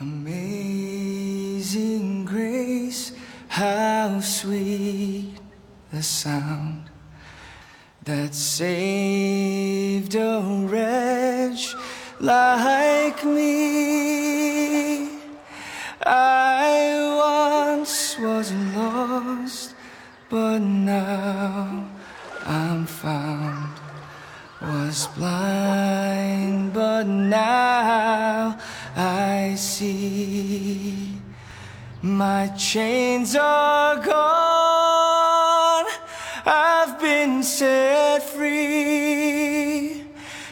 Amazing grace, how sweet the sound that saved a wretch like me. My chains are gone, I've been set free.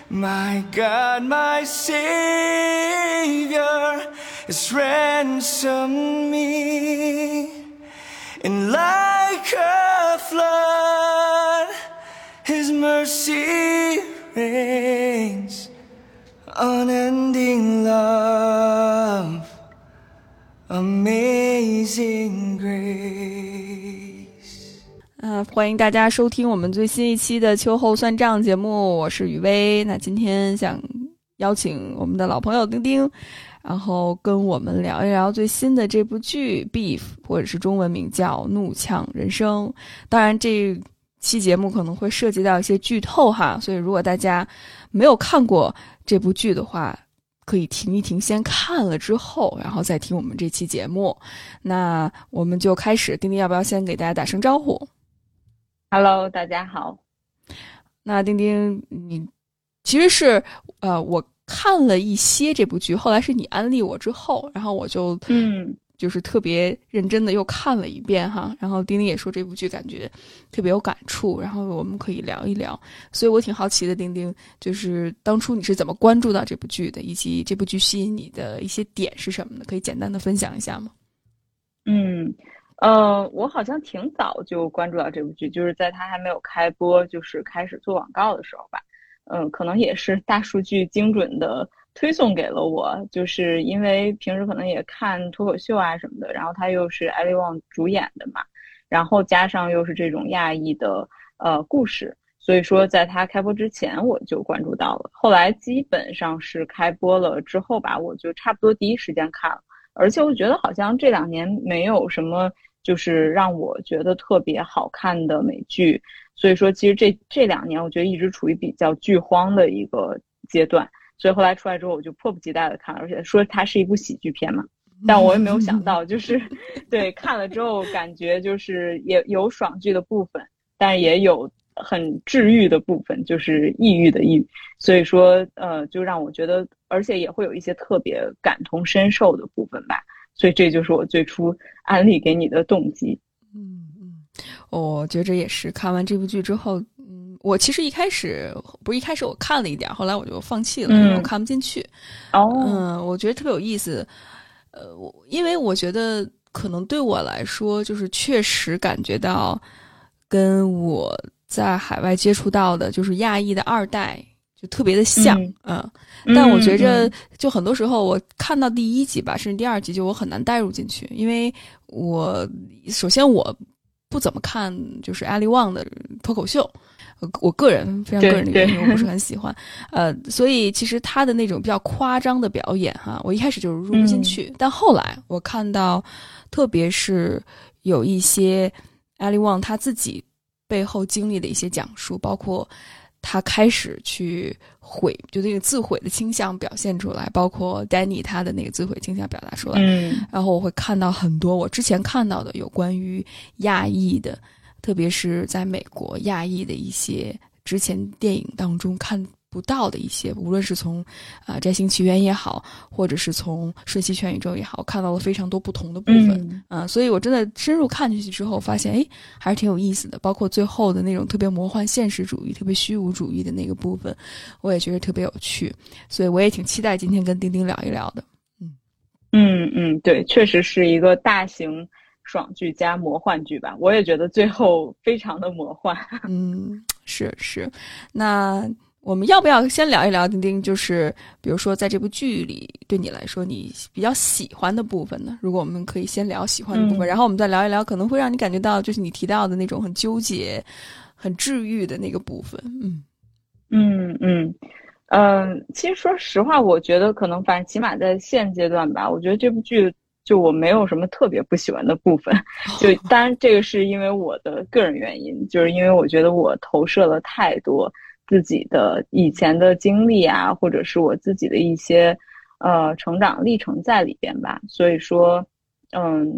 My God, my Savior has ransomed me. Amazing grace. 嗯、欢迎大家收听我们最新一期的秋后算账节目，我是雨薇。那今天想邀请我们的老朋友丁丁，然后跟我们聊一聊最新的这部剧《Beef》，或者是中文名叫《怒呛人生》。当然，这期节目可能会涉及到一些剧透哈，所以如果大家没有看过这部剧的话，可以停一停，先看了之后，然后再听我们这期节目。那我们就开始，丁丁要不要先给大家打声招呼？Hello，大家好。那丁丁，你其实是呃，我看了一些这部剧，后来是你安利我之后，然后我就嗯就是特别认真的又看了一遍哈。然后丁丁也说这部剧感觉特别有感触，然后我们可以聊一聊。所以我挺好奇的，丁丁，就是当初你是怎么关注到这部剧的，以及这部剧吸引你的一些点是什么的？可以简单的分享一下吗？嗯，呃，我好像挺早就关注到这部剧，就是在它还没有开播，就是开始做广告的时候吧。嗯，可能也是大数据精准的推送给了我，就是因为平时可能也看脱口秀啊什么的，然后他又是艾利旺主演的嘛，然后加上又是这种亚裔的呃故事，所以说在他开播之前我就关注到了，后来基本上是开播了之后吧，我就差不多第一时间看了。而且我觉得好像这两年没有什么就是让我觉得特别好看的美剧，所以说其实这这两年我觉得一直处于比较剧荒的一个阶段，所以后来出来之后我就迫不及待的看，而且说它是一部喜剧片嘛，但我也没有想到就是对看了之后感觉就是也有爽剧的部分，但也有很治愈的部分，就是抑郁的抑郁，所以说呃就让我觉得，而且也会有一些特别感同身受的部分吧。所以这就是我最初安利给你的动机。嗯嗯，我觉着也是。看完这部剧之后，我其实一开始不是一开始我看了一点，后来我就放弃了，因为我看不进去。哦，嗯，我觉得特别有意思。呃，我因为我觉得可能对我来说，就是确实感觉到跟我在海外接触到的，就是亚裔的二代。就特别的像，嗯，但我觉着，就很多时候我看到第一集吧，甚至第二集，就我很难带入进去，因为我首先我不怎么看就是艾利旺的脱口秀，我个人非常个人的原因，我不是很喜欢，呃，所以其实他的那种比较夸张的表演哈，我一开始就是入不进去，嗯、但后来我看到，特别是有一些艾利旺他自己背后经历的一些讲述，包括。他开始去毁，就那个自毁的倾向表现出来，包括 Danny 他的那个自毁倾向表达出来。嗯，然后我会看到很多我之前看到的有关于亚裔的，特别是在美国亚裔的一些之前电影当中看不到的一些，无论是从啊《摘星奇缘》也好，或者是从《瞬息全宇宙》也好，看到了非常多不同的部分。嗯、啊，所以我真的深入看进去之后，发现哎，还是挺有意思的。包括最后的那种特别魔幻现实主义、特别虚无主义的那个部分，我也觉得特别有趣。所以我也挺期待今天跟丁丁聊一聊的。嗯嗯嗯，对，确实是一个大型爽剧加魔幻剧吧。我也觉得最后非常的魔幻。嗯，是是，那。我们要不要先聊一聊丁丁？就是比如说，在这部剧里，对你来说，你比较喜欢的部分呢？如果我们可以先聊喜欢的部分，嗯、然后我们再聊一聊可能会让你感觉到，就是你提到的那种很纠结、很治愈的那个部分。嗯嗯嗯，嗯，其实说实话，我觉得可能反正起码在现阶段吧，我觉得这部剧就我没有什么特别不喜欢的部分。就当然这个是因为我的个人原因，就是因为我觉得我投射了太多自己的以前的经历啊，或者是我自己的一些呃成长历程在里边吧。所以说，嗯，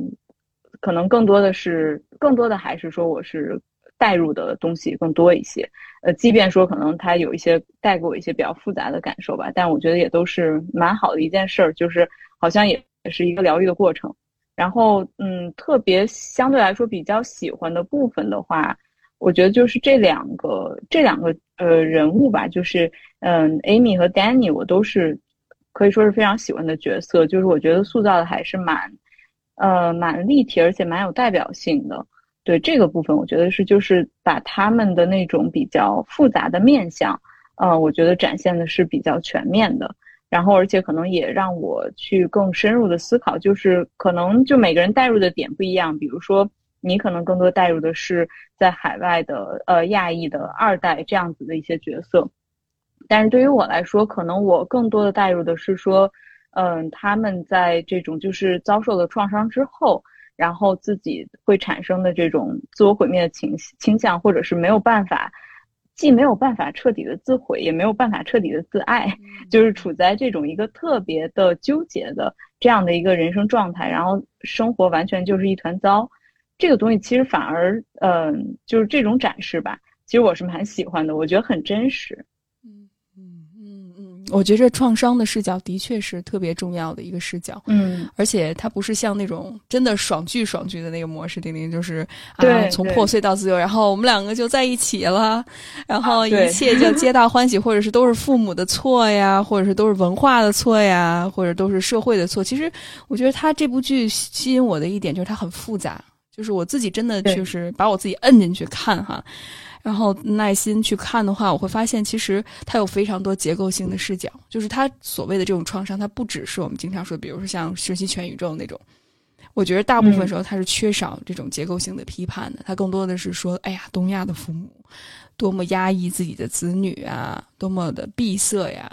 可能更多的是更多的还是说我是。带入的东西更多一些，呃，即便说可能它有一些带给我一些比较复杂的感受吧，但我觉得也都是蛮好的一件事儿，就是好像也是一个疗愈的过程。然后，嗯，特别相对来说比较喜欢的部分的话，我觉得就是这两个这两个呃人物吧，就是嗯，Amy 和 Danny，我都是可以说是非常喜欢的角色，就是我觉得塑造的还是蛮呃蛮立体，而且蛮有代表性的。对这个部分，我觉得是就是把他们的那种比较复杂的面相，嗯，我觉得展现的是比较全面的。然后，而且可能也让我去更深入的思考，就是可能就每个人带入的点不一样。比如说，你可能更多带入的是在海外的呃亚裔的二代这样子的一些角色，但是对于我来说，可能我更多的带入的是说，嗯，他们在这种就是遭受了创伤之后。然后自己会产生的这种自我毁灭的倾倾向，或者是没有办法，既没有办法彻底的自毁，也没有办法彻底的自爱，就是处在这种一个特别的纠结的这样的一个人生状态，然后生活完全就是一团糟。这个东西其实反而，嗯，就是这种展示吧，其实我是蛮喜欢的，我觉得很真实。我觉着创伤的视角的确是特别重要的一个视角，嗯，而且它不是像那种真的爽剧爽剧的那个模式，丁丁就是啊，从破碎到自由，然后我们两个就在一起了，然后一切就皆大欢喜，或者是都是父母的错呀，或者是都是文化的错呀，或者都是社会的错。其实我觉得他这部剧吸引我的一点就是它很复杂，就是我自己真的就是把我自己摁进去看哈。然后耐心去看的话，我会发现其实它有非常多结构性的视角。就是它所谓的这种创伤，它不只是我们经常说，比如说像《学习全宇宙》那种。我觉得大部分时候它是缺少这种结构性的批判的。它更多的是说，哎呀，东亚的父母多么压抑自己的子女啊，多么的闭塞呀，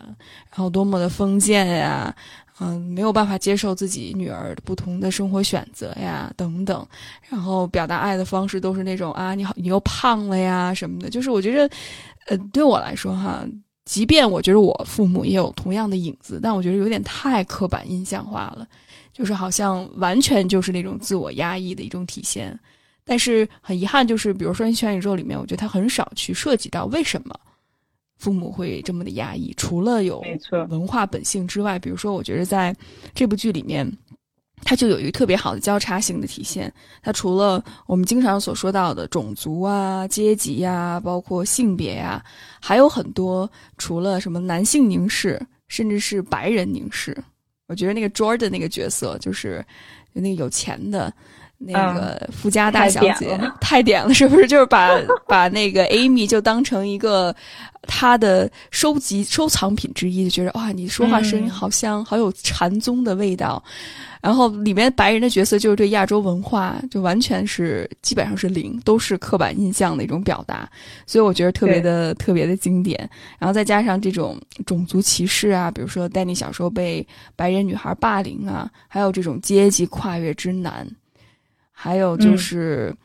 然后多么的封建呀。嗯，没有办法接受自己女儿不同的生活选择呀，等等，然后表达爱的方式都是那种啊，你好，你又胖了呀什么的。就是我觉得，呃，对我来说哈，即便我觉得我父母也有同样的影子，但我觉得有点太刻板印象化了，就是好像完全就是那种自我压抑的一种体现。但是很遗憾，就是比如说《全宇宙》里面，我觉得他很少去涉及到为什么。父母会这么的压抑，除了有文化本性之外，比如说，我觉得在这部剧里面，它就有一个特别好的交叉性的体现。它除了我们经常所说到的种族啊、阶级呀，包括性别呀，还有很多除了什么男性凝视，甚至是白人凝视。我觉得那个 Jordan 那个角色，就是那个有钱的。那个富家大小姐 太点了，是不是？就是把把那个 Amy 就当成一个她的收集收藏品之一，就觉得哇，你说话声音好香，好有禅宗的味道。然后里面白人的角色就是对亚洲文化就完全是基本上是零，都是刻板印象的一种表达，所以我觉得特别的特别的经典。然后再加上这种种族歧视啊，比如说丹尼小时候被白人女孩霸凌啊，还有这种阶级跨越之难。还有就是，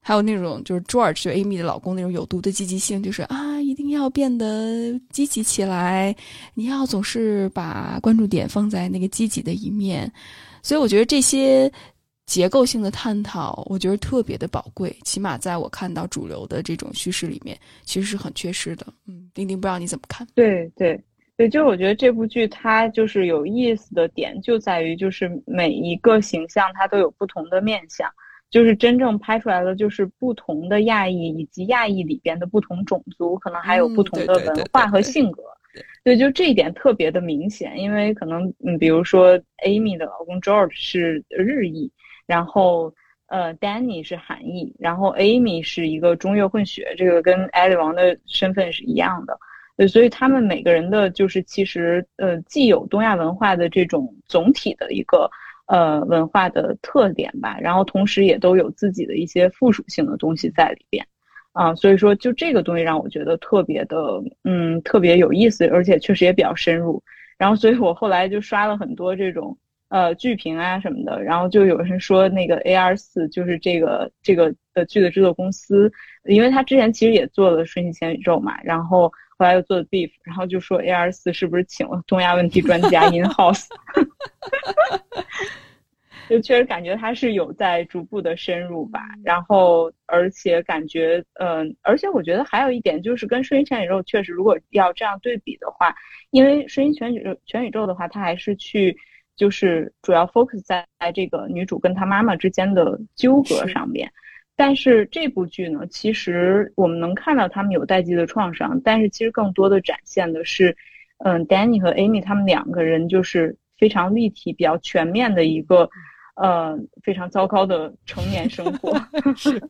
还有那种就是 George 就 Amy 的老公那种有毒的积极性，就是啊，一定要变得积极起来，你要总是把关注点放在那个积极的一面。所以我觉得这些结构性的探讨，我觉得特别的宝贵。起码在我看到主流的这种叙事里面，其实是很缺失的。嗯，丁丁不知道你怎么看？对对。对，就是我觉得这部剧它就是有意思的点，就在于就是每一个形象它都有不同的面相，就是真正拍出来的，就是不同的亚裔以及亚裔里边的不同种族，可能还有不同的文化和性格。对，就这一点特别的明显，因为可能嗯，比如说 Amy 的老公 George 是日裔，然后呃，Danny 是韩裔，然后 Amy 是一个中越混血，这个跟艾利王的身份是一样的。对，所以他们每个人的，就是其实，呃，既有东亚文化的这种总体的一个，呃，文化的特点吧，然后同时也都有自己的一些附属性的东西在里边，啊，所以说就这个东西让我觉得特别的，嗯，特别有意思，而且确实也比较深入。然后，所以我后来就刷了很多这种呃剧评啊什么的，然后就有人说那个 A R 四就是这个这个的剧的制作公司，因为他之前其实也做了《瞬息全宇宙》嘛，然后后来又做了 Beef，然后就说 A R 四是不是请了东亚问题专家 In House。就确实感觉它是有在逐步的深入吧，然后而且感觉，嗯，而且我觉得还有一点就是跟《瞬息全宇宙》确实，如果要这样对比的话，因为《瞬息全宇宙》全宇宙的话，它还是去就是主要 focus 在这个女主跟她妈妈之间的纠葛上面，但是这部剧呢，其实我们能看到他们有代际的创伤，但是其实更多的展现的是，嗯，Danny 和 Amy 他们两个人就是非常立体、比较全面的一个。呃，非常糟糕的成年生活，是，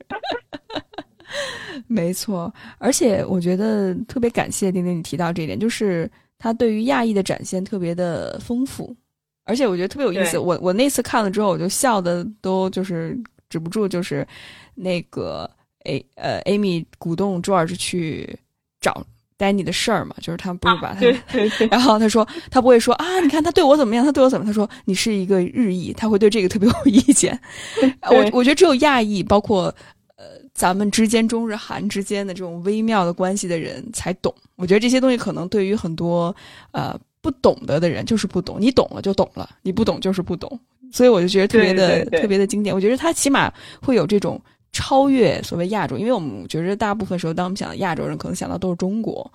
没错。而且我觉得特别感谢丁丁你提到这一点，就是他对于亚裔的展现特别的丰富，而且我觉得特别有意思。我我那次看了之后，我就笑的都就是止不住，就是那个 A 呃 Amy 鼓动 George 去找。Danny 的事儿嘛，就是他不是把他，然后他说他不会说啊，你看他对我怎么样，他对我怎么？他说你是一个日裔，他会对这个特别有意见。我我觉得只有亚裔，包括呃咱们之间中日韩之间的这种微妙的关系的人才懂。我觉得这些东西可能对于很多呃不懂得的人就是不懂，你懂了就懂了，你不懂就是不懂。所以我就觉得特别的特别的经典。我觉得他起码会有这种。超越所谓亚洲，因为我们觉得大部分时候，当我们想到亚洲人，可能想到都是中国，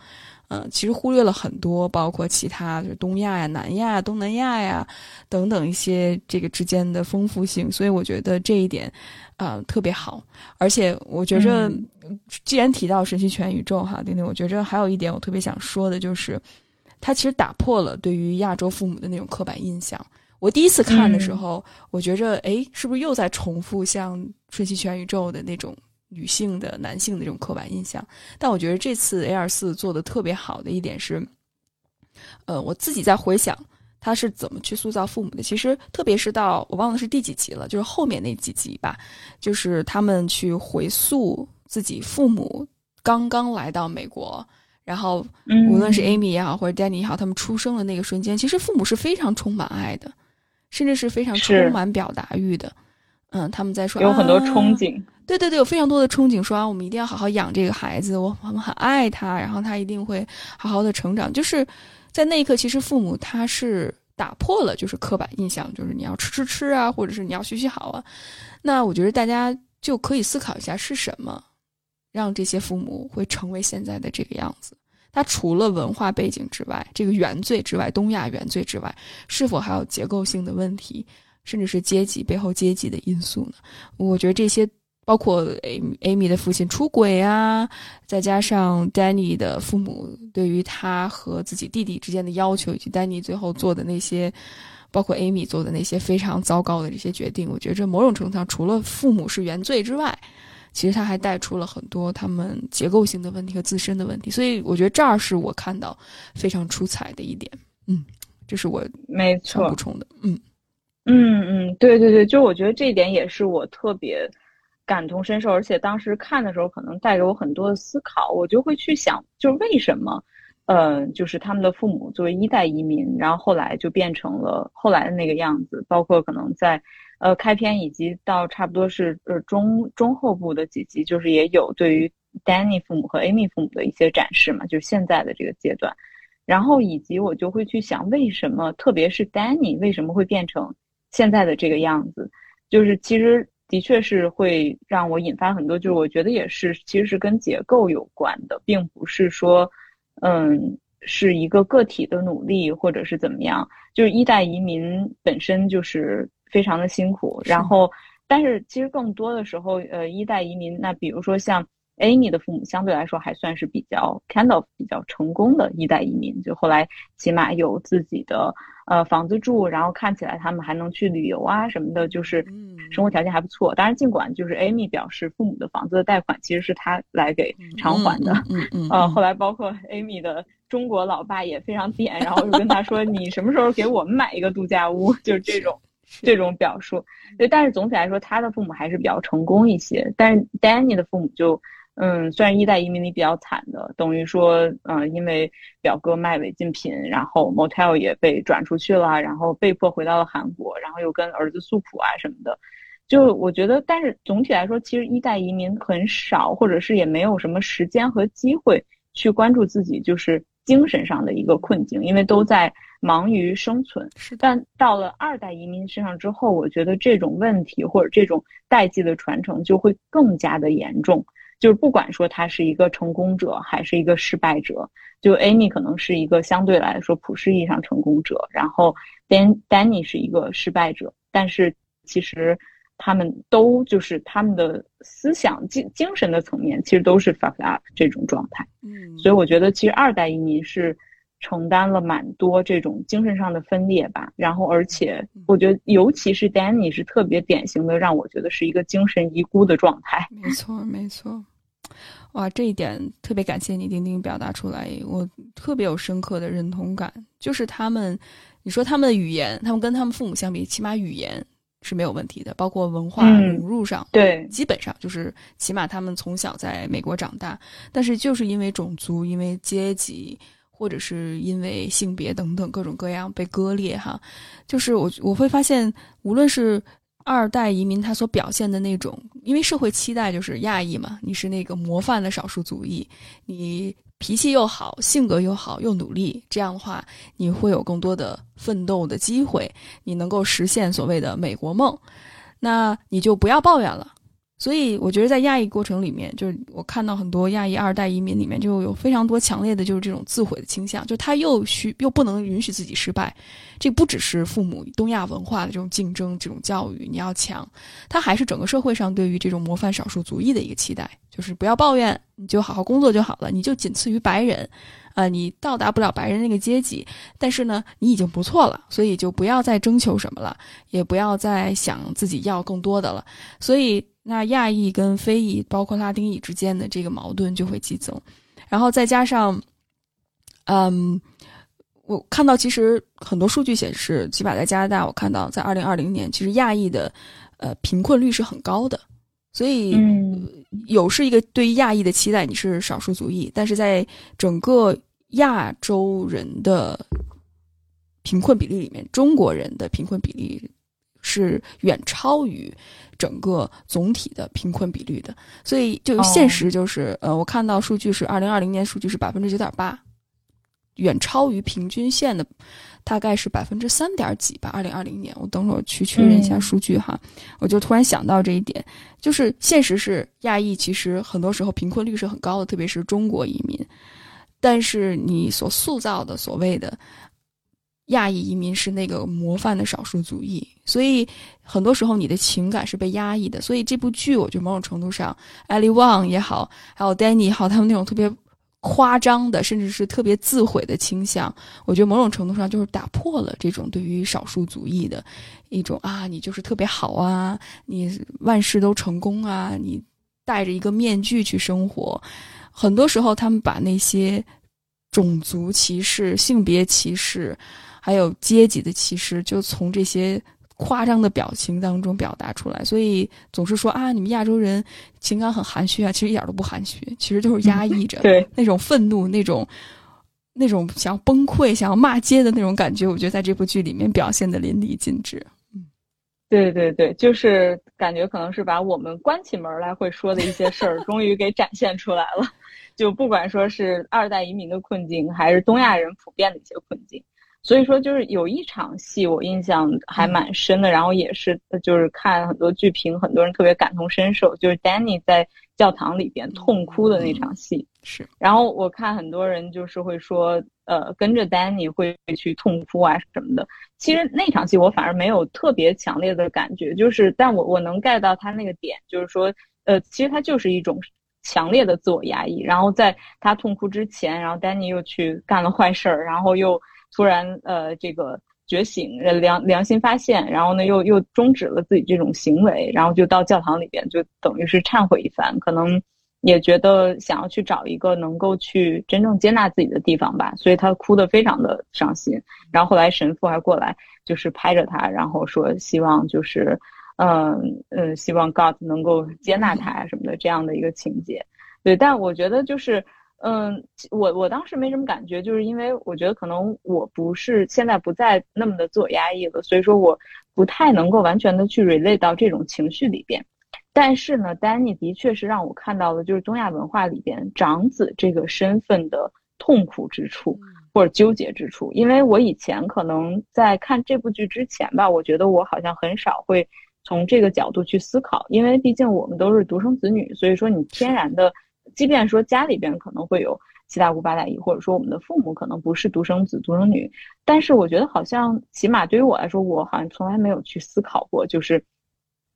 嗯，其实忽略了很多，包括其他就是东亚呀、南亚、东南亚呀等等一些这个之间的丰富性。所以我觉得这一点啊特别好。而且我觉着，既然提到神奇全宇宙哈，丁丁，我觉着还有一点我特别想说的就是，它其实打破了对于亚洲父母的那种刻板印象。我第一次看的时候，我觉着，哎，是不是又在重复像《瞬息全宇宙》的那种女性的、男性的这种刻板印象？但我觉得这次 A 二四做的特别好的一点是，呃，我自己在回想他是怎么去塑造父母的。其实，特别是到我忘了是第几集了，就是后面那几集吧，就是他们去回溯自己父母刚刚来到美国。然后，无论是 Amy 也好，或者 Danny 也好，他们出生的那个瞬间，其实父母是非常充满爱的，甚至是非常充满表达欲的。嗯，他们在说有很多憧憬，对对对，有非常多的憧憬，说啊，我们一定要好好养这个孩子，我我们很爱他，然后他一定会好好的成长。就是在那一刻，其实父母他是打破了就是刻板印象，就是你要吃吃吃啊，或者是你要学习好啊。那我觉得大家就可以思考一下是什么。让这些父母会成为现在的这个样子，他除了文化背景之外，这个原罪之外，东亚原罪之外，是否还有结构性的问题，甚至是阶级背后阶级的因素呢？我觉得这些，包括 Amy 的父亲出轨啊，再加上 Danny 的父母对于他和自己弟弟之间的要求，以及 Danny 最后做的那些，包括 Amy 做的那些非常糟糕的这些决定，我觉得这某种程度上，除了父母是原罪之外。其实他还带出了很多他们结构性的问题和自身的问题，所以我觉得这儿是我看到非常出彩的一点。嗯，这是我没错补充的。嗯嗯嗯，对对对，就我觉得这一点也是我特别感同身受，而且当时看的时候可能带给我很多的思考，我就会去想，就是为什么，嗯，就是他们的父母作为一代移民，然后后来就变成了后来的那个样子，包括可能在。呃，开篇以及到差不多是呃中中后部的几集，就是也有对于 Danny 父母和 Amy 父母的一些展示嘛，就是现在的这个阶段。然后以及我就会去想，为什么特别是 Danny 为什么会变成现在的这个样子？就是其实的确是会让我引发很多，就是我觉得也是其实是跟结构有关的，并不是说嗯是一个个体的努力或者是怎么样，就是一代移民本身就是。非常的辛苦，然后，但是其实更多的时候，呃，一代移民，那比如说像 Amy 的父母，相对来说还算是比较 kind of 比较成功的一代移民，就后来起码有自己的呃房子住，然后看起来他们还能去旅游啊什么的，就是生活条件还不错。当然，尽管就是 Amy 表示父母的房子的贷款其实是他来给偿还的，嗯嗯，呃，后来包括 Amy 的中国老爸也非常点，然后就跟他说：“你什么时候给我们买一个度假屋？”就是这种。这种表述，对，但是总体来说，他的父母还是比较成功一些。但是 Danny 的父母就，嗯，虽然一代移民里比较惨的，等于说，嗯，因为表哥卖违禁品，然后 motel 也被转出去了，然后被迫回到了韩国，然后又跟儿子诉苦啊什么的。就我觉得，但是总体来说，其实一代移民很少，或者是也没有什么时间和机会去关注自己就是精神上的一个困境，因为都在忙于生存。是，但到了二代移民身上之后，我觉得这种问题或者这种代际的传承就会更加的严重。就是不管说他是一个成功者还是一个失败者，就 Amy 可能是一个相对来说普世意义上成功者，然后 Dan Danny 是一个失败者，但是其实他们都就是他们的思想精精神的层面其实都是 fucked up 这种状态。嗯，所以我觉得其实二代移民是承担了蛮多这种精神上的分裂吧。然后而且我觉得尤其是 Danny 是特别典型的，让我觉得是一个精神遗孤的状态。没错，没错。哇，这一点特别感谢你，丁丁表达出来，我特别有深刻的认同感。就是他们，你说他们的语言，他们跟他们父母相比，起码语言是没有问题的，包括文化融入上，对，基本上就是起码他们从小在美国长大。但是就是因为种族、因为阶级，或者是因为性别等等各种各样被割裂，哈，就是我我会发现，无论是。二代移民他所表现的那种，因为社会期待就是亚裔嘛，你是那个模范的少数族裔，你脾气又好，性格又好，又努力，这样的话你会有更多的奋斗的机会，你能够实现所谓的美国梦，那你就不要抱怨了。所以我觉得在亚裔过程里面，就是我看到很多亚裔二代移民里面就有非常多强烈的就是这种自毁的倾向，就他又需又不能允许自己失败，这不只是父母东亚文化的这种竞争这种教育你要强，他还是整个社会上对于这种模范少数族裔的一个期待，就是不要抱怨，你就好好工作就好了，你就仅次于白人，啊，你到达不了白人那个阶级，但是呢，你已经不错了，所以就不要再征求什么了，也不要再想自己要更多的了，所以。那亚裔跟非裔，包括拉丁裔之间的这个矛盾就会激增，然后再加上，嗯，我看到其实很多数据显示，起码在加拿大，我看到在二零二零年，其实亚裔的呃贫困率是很高的，所以有是一个对于亚裔的期待，你是少数族裔，但是在整个亚洲人的贫困比例里面，中国人的贫困比例是远超于。整个总体的贫困比率的，所以就现实就是，呃，我看到数据是二零二零年数据是百分之九点八，远超于平均线的，大概是百分之三点几吧。二零二零年，我等会儿去确认一下数据哈。我就突然想到这一点，就是现实是亚裔其实很多时候贫困率是很高的，特别是中国移民，但是你所塑造的所谓的。亚裔移民是那个模范的少数族裔，所以很多时候你的情感是被压抑的。所以这部剧，我觉得某种程度上，艾利旺也好，还有 Danny 也好，他们那种特别夸张的，甚至是特别自毁的倾向，我觉得某种程度上就是打破了这种对于少数族裔的一种啊，你就是特别好啊，你万事都成功啊，你戴着一个面具去生活。很多时候，他们把那些种族歧视、性别歧视。还有阶级的歧视，就从这些夸张的表情当中表达出来。所以总是说啊，你们亚洲人情感很含蓄啊，其实一点都不含蓄，其实就是压抑着对那种愤怒、那种那种想要崩溃、想要骂街的那种感觉。我觉得在这部剧里面表现的淋漓尽致。嗯，对对对，就是感觉可能是把我们关起门来会说的一些事儿，终于给展现出来了。就不管说是二代移民的困境，还是东亚人普遍的一些困境。所以说，就是有一场戏我印象还蛮深的，然后也是就是看很多剧评，很多人特别感同身受，就是 Danny 在教堂里边痛哭的那场戏。是，然后我看很多人就是会说，呃，跟着 Danny 会去痛哭啊什么的。其实那场戏我反而没有特别强烈的感觉，就是但我我能 get 到他那个点，就是说，呃，其实他就是一种强烈的自我压抑。然后在他痛哭之前，然后 Danny 又去干了坏事儿，然后又。突然，呃，这个觉醒，良良心发现，然后呢，又又终止了自己这种行为，然后就到教堂里边，就等于是忏悔一番，可能也觉得想要去找一个能够去真正接纳自己的地方吧，所以他哭得非常的伤心。然后后来神父还过来，就是拍着他，然后说希望就是，嗯嗯，希望 God 能够接纳他什么的这样的一个情节。对，但我觉得就是，嗯，我我当时没什么感觉，就是因为我觉得可能我不是现在不再那么的自我压抑了，所以说我不太能够完全的去 relate 到这种情绪里边。但是呢，Danny 的确是让我看到了，就是东亚文化里边长子这个身份的痛苦之处或者纠结之处。因为我以前可能在看这部剧之前吧，我觉得我好像很少会从这个角度去思考，因为毕竟我们都是独生子女，所以说你天然的。即便说家里边可能会有七大姑八大姨，或者说我们的父母可能不是独生子独生女，但是我觉得好像起码对于我来说，我好像从来没有去思考过，就是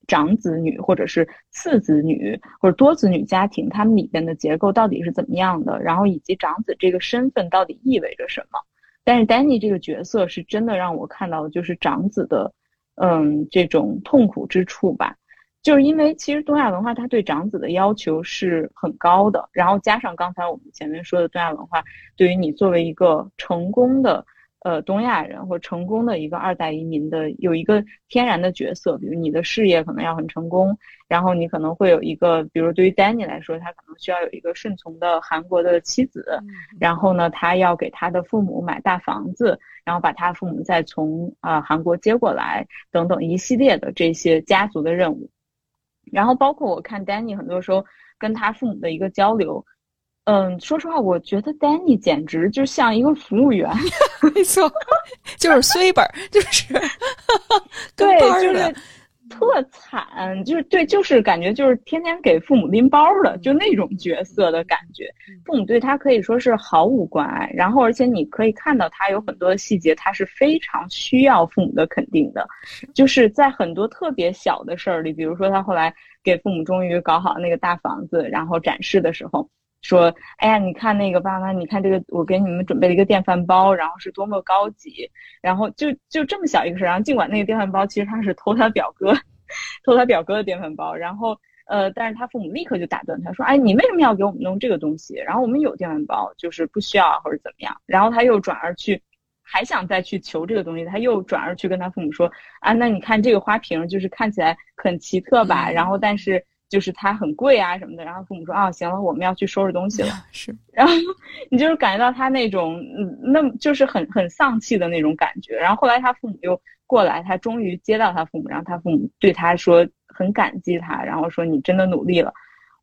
长子女或者是次子女或者多子女家庭，他们里边的结构到底是怎么样的，然后以及长子这个身份到底意味着什么。但是 Danny 这个角色是真的让我看到就是长子的，嗯，这种痛苦之处吧。就是因为其实东亚文化它对长子的要求是很高的，然后加上刚才我们前面说的东亚文化对于你作为一个成功的呃东亚人或成功的一个二代移民的有一个天然的角色，比如你的事业可能要很成功，然后你可能会有一个，比如对于 Danny 来说，他可能需要有一个顺从的韩国的妻子，然后呢，他要给他的父母买大房子，然后把他父母再从啊韩国接过来，等等一系列的这些家族的任务。然后包括我看 Danny 很多时候跟他父母的一个交流，嗯，说实话，我觉得 Danny 简直就像一个服务员，没错，就是碎本，就是 对，就是。特惨，就是对，就是感觉就是天天给父母拎包的，就那种角色的感觉。父母对他可以说是毫无关爱，然后而且你可以看到他有很多的细节，他是非常需要父母的肯定的。就是在很多特别小的事儿里，比如说他后来给父母终于搞好那个大房子，然后展示的时候。说，哎呀，你看那个爸妈，你看这个，我给你们准备了一个电饭煲，然后是多么高级，然后就就这么小一个事儿，然后尽管那个电饭煲其实他是偷他表哥，偷他表哥的电饭煲，然后呃，但是他父母立刻就打断他说，哎，你为什么要给我们弄这个东西？然后我们有电饭煲，就是不需要或者怎么样。然后他又转而去，还想再去求这个东西，他又转而去跟他父母说，啊，那你看这个花瓶，就是看起来很奇特吧？然后但是。就是它很贵啊什么的，然后父母说啊，行了，我们要去收拾东西了。是，然后你就是感觉到他那种，嗯，那就是很很丧气的那种感觉。然后后来他父母又过来，他终于接到他父母，然后他父母对他说很感激他，然后说你真的努力了。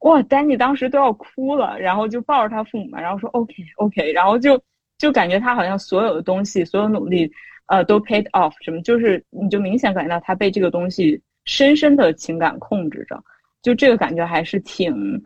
哇，丹尼当时都要哭了，然后就抱着他父母嘛，然后说 OK OK，然后就就感觉他好像所有的东西，所有努力，呃，都 paid off，什么就是你就明显感觉到他被这个东西深深的情感控制着。就这个感觉还是挺，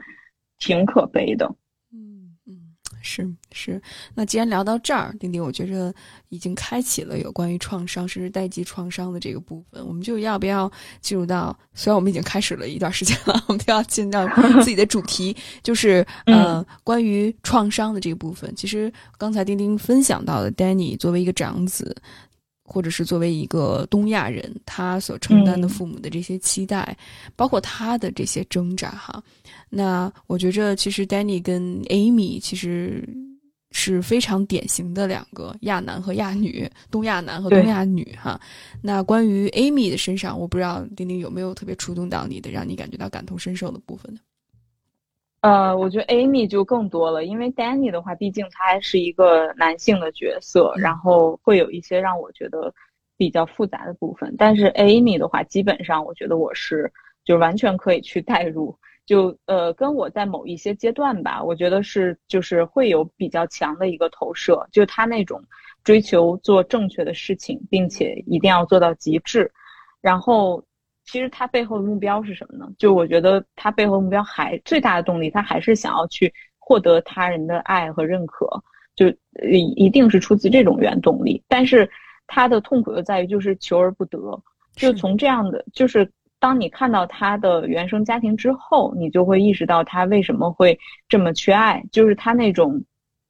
挺可悲的。嗯嗯，是是。那既然聊到这儿，丁丁，我觉着已经开启了有关于创伤甚至代际创伤的这个部分，我们就要不要进入到？虽然我们已经开始了一段时间了，我们都要进到自己的主题，就是 呃，关于创伤的这个部分。其实刚才丁丁分享到的，Danny 作为一个长子。或者是作为一个东亚人，他所承担的父母的这些期待，包括他的这些挣扎，哈。那我觉着，其实 Danny 跟 Amy 其实是非常典型的两个亚男和亚女，东亚男和东亚女，哈。那关于 Amy 的身上，我不知道丁丁有没有特别触动到你的，让你感觉到感同身受的部分呢？呃，我觉得 Amy 就更多了，因为 Danny 的话，毕竟他还是一个男性的角色，然后会有一些让我觉得比较复杂的部分。但是 Amy 的话，基本上我觉得我是就完全可以去代入，就呃，跟我在某一些阶段吧，我觉得是就是会有比较强的一个投射，就他那种追求做正确的事情，并且一定要做到极致，然后。其实他背后的目标是什么呢？就我觉得他背后目标还最大的动力，他还是想要去获得他人的爱和认可，就一定是出自这种原动力。但是他的痛苦就在于就是求而不得。就从这样的，就是当你看到他的原生家庭之后，你就会意识到他为什么会这么缺爱，就是他那种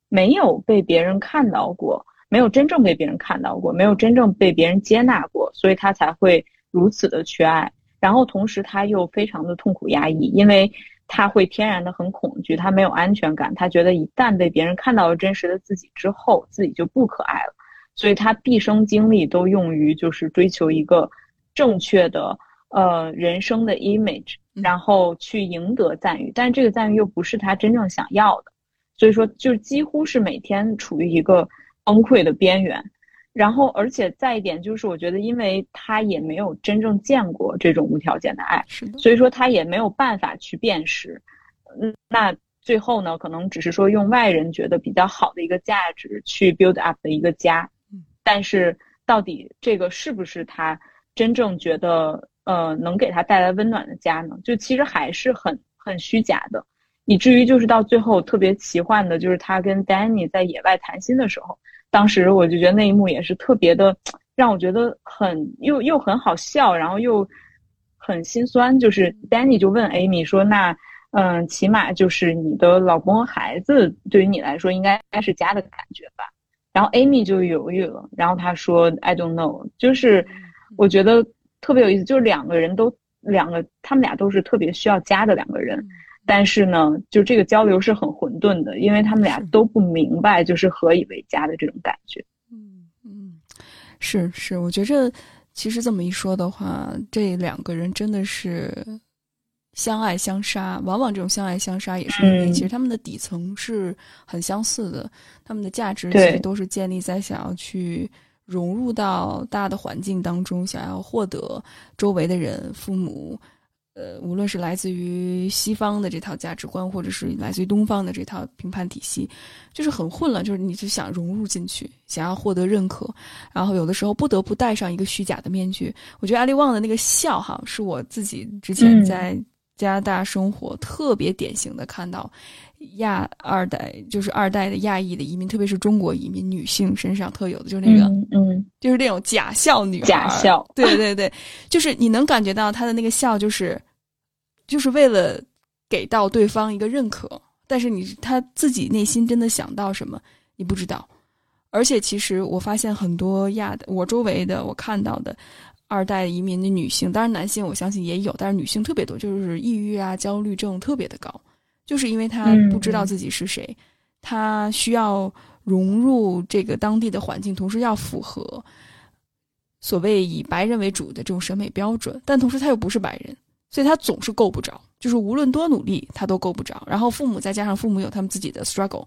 没有被别人看到过，没有真正被别人看到过，没有真正被别人接纳过，所以他才会。如此的缺爱，然后同时他又非常的痛苦压抑，因为他会天然的很恐惧，他没有安全感，他觉得一旦被别人看到了真实的自己之后，自己就不可爱了，所以他毕生精力都用于就是追求一个正确的呃人生的 image，嗯。然后去赢得赞誉，但这个赞誉又不是他真正想要的，所以说就几乎是每天处于一个崩溃的边缘。然后，而且再一点就是，我觉得，因为他也没有真正见过这种无条件的爱，是的，所以说他也没有办法去辨识。嗯，那最后呢，可能只是说用外人觉得比较好的一个价值去 build up 的一个家嗯，但是到底这个是不是他真正觉得呃能给他带来温暖的家呢？就其实还是很很虚假的，以至于就是到最后特别奇幻的，就是他跟 Danny 在野外谈心的时候，当时我就觉得那一幕也是特别的，让我觉得很又又很好笑，然后又很心酸。就是 Danny 就问 Amy 说：“那嗯，起码就是你的老公和孩子对于你来说应该应该是家的感觉吧？”然后 Amy 就犹豫了，然后她说：“I don't know。”就是我觉得特别有意思，就是两个人都两个他们俩都是特别需要家的两个人。但是呢，就这个交流是很混沌的，因为他们俩都不明白，就是何以为家的这种感觉。嗯嗯，是是，我觉着其实这么一说的话，这两个人真的是相爱相杀。往往这种相爱相杀，也是因为嗯其实他们的底层是很相似的，他们的价值其实都是建立在想要去。融入到大的环境当中，想要获得周围的人、父母，呃，无论是来自于西方的这套价值观，或者是来自于东方的这套评判体系，就是很混乱，就是你就想融入进去，想要获得认可，然后有的时候不得不戴上一个虚假的面具。我觉得阿利旺的那个笑哈，是我自己之前嗯在加拿大生活、特别典型的看到亚二代，就是二代的亚裔的移民，特别是中国移民女性身上特有的，就是那个、嗯嗯，就是那种假笑女孩，假笑，对对对，就是你能感觉到她的那个笑，就是就是为了给到对方一个认可，但是你她自己内心真的想到什么，你不知道。而且其实我发现很多亚的，我周围的我看到的二代移民的女性，当然男性我相信也有，但是女性特别多，就是抑郁啊、焦虑症特别的高，就是因为她嗯不知道自己是谁，他需要融入这个当地的环境，同时要符合所谓以白人为主的这种审美标准，但同时他又不是白人，所以他总是够不着，就是无论多努力，他都够不着。然后父母再加上父母有他们自己的 struggle，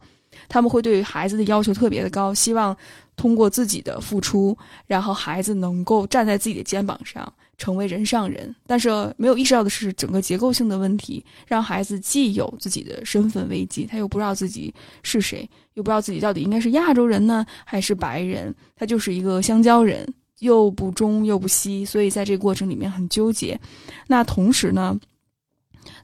他们会对孩子的要求特别的高，希望通过自己的付出，然后孩子能够站在自己的肩膀上，成为人上人。但是没有意识到的是，整个结构性的问题，让孩子既有自己的身份危机，他又不知道自己是谁，又不知道自己到底应该是亚洲人呢，还是白人，他就是一个香蕉人。又不中又不西，所以在这个过程里面很纠结。那同时呢，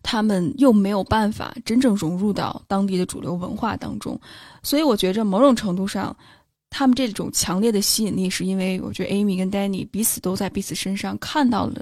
他们又没有办法真正融入到当地的主流文化当中，所以我觉着某种程度上，他们这种强烈的吸引力，是因为我觉得 Amy 跟 Danny 彼此都在彼此身上看到了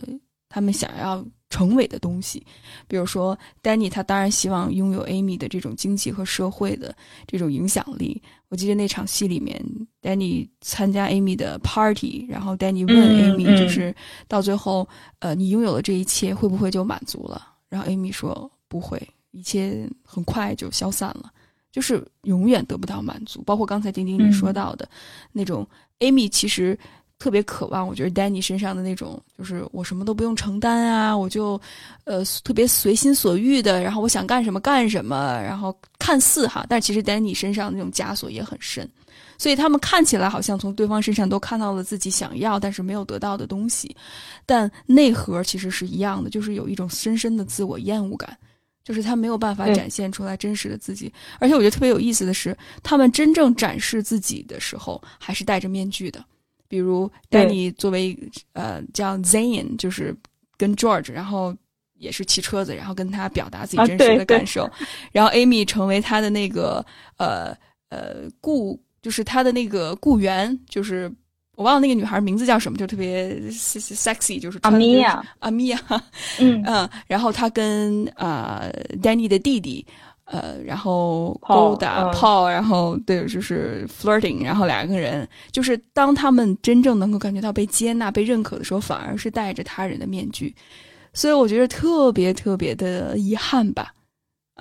他们想要成为的东西。比如说，Danny 他当然希望拥有 Amy 的这种经济和社会的这种影响力。我记得那场戏里面，Danny 参加 Amy 的 party，然后 Danny 问嗯 Amy，、嗯就是到最后，呃，你拥有了这一切，会不会就满足了？然后 Amy 说不会，一切很快就消散了，就是永远得不到满足。包括刚才丁丁你说到的、那种 Amy，其实特别渴望，我觉得 Danny 身上的那种，就是我什么都不用承担啊，我就呃特别随心所欲的，然后我想干什么干什么，然后看似哈，但其实 Danny 身上那种枷锁也很深。所以他们看起来好像从对方身上都看到了自己想要但是没有得到的东西，但内核其实是一样的，就是有一种深深的自我厌恶感，就是他没有办法展现出来真实的自己。而且我觉得特别有意思的是，他们真正展示自己的时候，还是戴着面具的。比如对 Danny 作为呃叫 Zayn，就是跟 George，然后也是骑车子，然后跟他表达自己啊真实的感受，然后 Amy 成为他的那个呃呃雇，就是他的那个雇员，就是我忘了那个女孩名字叫什么，就特别 sexy，就是阿米娅，阿米娅，嗯。嗯，然后她跟呃 Danny 的弟弟。呃，然后勾搭嗯。Paul，然后对，就是 flirting，然后两个人就是当他们真正能够感觉到被接纳、被认可的时候，反而是戴着他人的面具，所以我觉得特别特别的遗憾吧，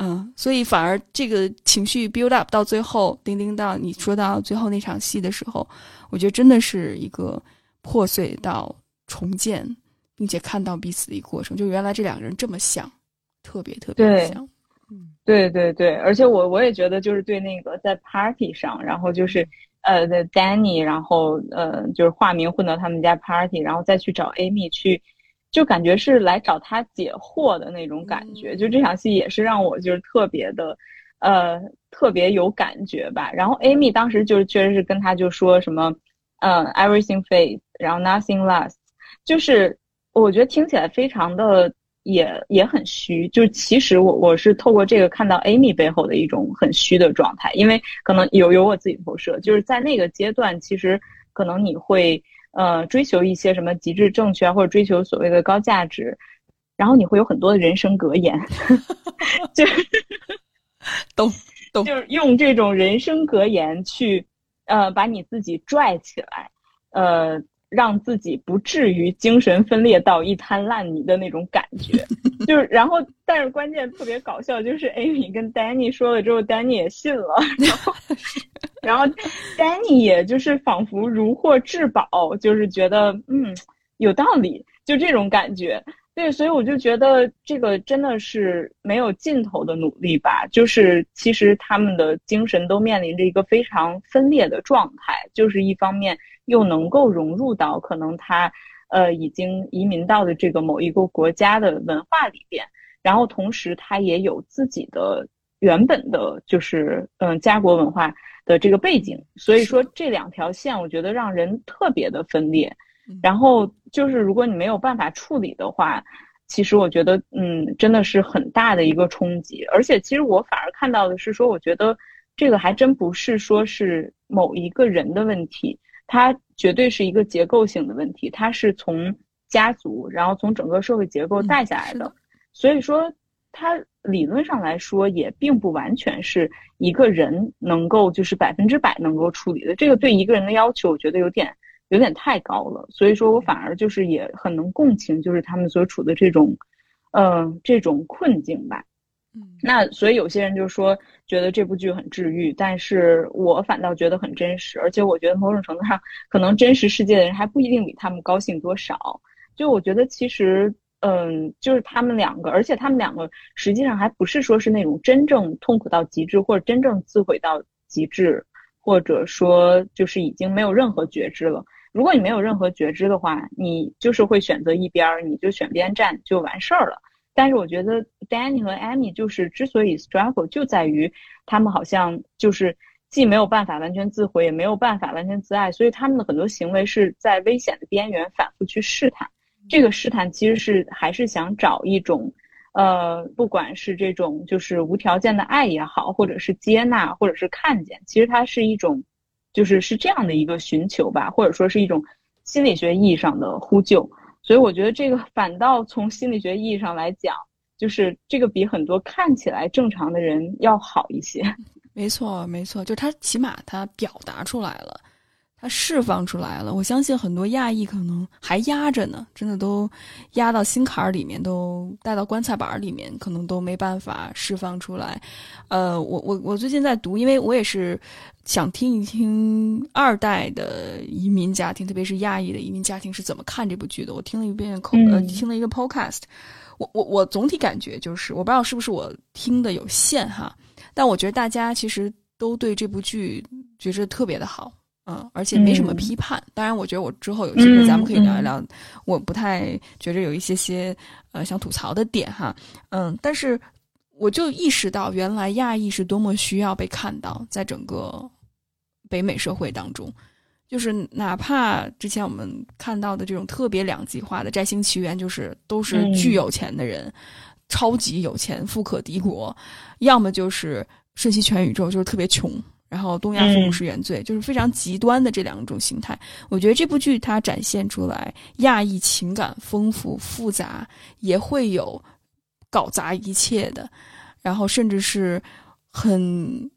嗯，所以反而这个情绪 build up 到最后，丁丁到你说到最后那场戏的时候，我觉得真的是一个破碎到重建并且看到彼此的一个过程，就原来这两个人这么像，特别特别像。嗯，对对对，而且我我也觉得，就是对那个在 party 上，然后就是呃的 Danny，然后呃就是化名混到他们家 party，然后再去找 Amy 去，就感觉是来找他解惑的那种感觉。就这场戏也是让我就是特别的，呃特别有感觉吧。然后 Amy 当时就是确实是跟他就说什么，嗯，everything fades，然后 nothing lasts，就是我觉得听起来非常的。也也很虚，就是其实我我是透过这个看到 Amy 背后的一种很虚的状态，因为可能有有我自己投射，就是在那个阶段，其实可能你会呃追求一些什么极致正确啊，或者追求所谓的高价值，然后你会有很多的人生格言，就 懂懂，就是用这种人生格言去呃把你自己拽起来，呃。让自己不至于精神分裂到一滩烂泥的那种感觉，就是，然后，但是关键特别搞笑，就是 Amy 跟 Danny 说了之后，Danny 也信了，然后，然后 Danny 也就是仿佛如获至宝，就是觉得嗯有道理，就这种感觉。对，所以我就觉得这个真的是没有尽头的努力吧。就是其实他们的精神都面临着一个非常分裂的状态，就是一方面又能够融入到可能他，呃，已经移民到的这个某一个国家的文化里边，然后同时他也有自己的原本的，就是嗯家国文化的这个背景。所以说这两条线，我觉得让人特别的分裂。然后就是，如果你没有办法处理的话，其实我觉得，嗯，真的是很大的一个冲击。而且，其实我反而看到的是说，我觉得这个还真不是说是某一个人的问题，它绝对是一个结构性的问题，它是从家族，然后从整个社会结构带下来的。所以说，它理论上来说也并不完全是一个人能够就是百分之百能够处理的。这个对一个人的要求，我觉得有点。有点太高了，所以说我反而就是也很能共情，就是他们所处的这种，嗯，这种困境吧。嗯，那所以有些人就说觉得这部剧很治愈，但是我反倒觉得很真实，而且我觉得某种程度上，可能真实世界的人还不一定比他们高兴多少。就我觉得其实，嗯，就是他们两个，而且他们两个实际上还不是说是那种真正痛苦到极致，或者真正自毁到极致，或者说就是已经没有任何觉知了。如果你没有任何觉知的话，你就是会选择一边儿，你就选边站就完事儿了。但是我觉得 Danny 和 Amy 就是之所以 struggle，就在于他们好像就是既没有办法完全自毁，也没有办法完全自爱，所以他们的很多行为是在危险的边缘反复去试探。这个试探其实是还是想找一种，呃，不管是这种就是无条件的爱也好，或者是接纳，或者是看见，其实它是一种。就是是这样的一个寻求吧，或者说是一种心理学意义上的呼救，所以我觉得这个反倒从心理学意义上来讲，就是这个比很多看起来正常的人要好一些。没错，没错，就他起码他表达出来了。它释放出来了，我相信很多亚裔可能还压着呢，真的都压到心坎儿里面，都带到棺材板里面，可能都没办法释放出来。呃，我我我最近在读，因为我也是想听一听二代的移民家庭，特别是亚裔的移民家庭是怎么看这部剧的。我听了一遍口呃，听了一个 podcast，我我我总体感觉就是，我不知道是不是我听的有限哈，但我觉得大家其实都对这部剧觉着特别的好。嗯，而且没什么批判。当然，我觉得我之后有机会咱们可以聊一聊。我不太觉着有一些些呃想吐槽的点哈。嗯，但是我就意识到，原来亚裔是多么需要被看到，在整个北美社会当中，就是哪怕之前我们看到的这种特别两极化的《摘星奇缘》，就是都是巨有钱的人，超级有钱，富可敌国；要么就是瞬息全宇宙，就是特别穷。然后东亚父母是原罪，就是非常极端的这两种形态。我觉得这部剧它展现出来亚裔情感丰富复杂，也会有搞砸一切的，然后甚至是很。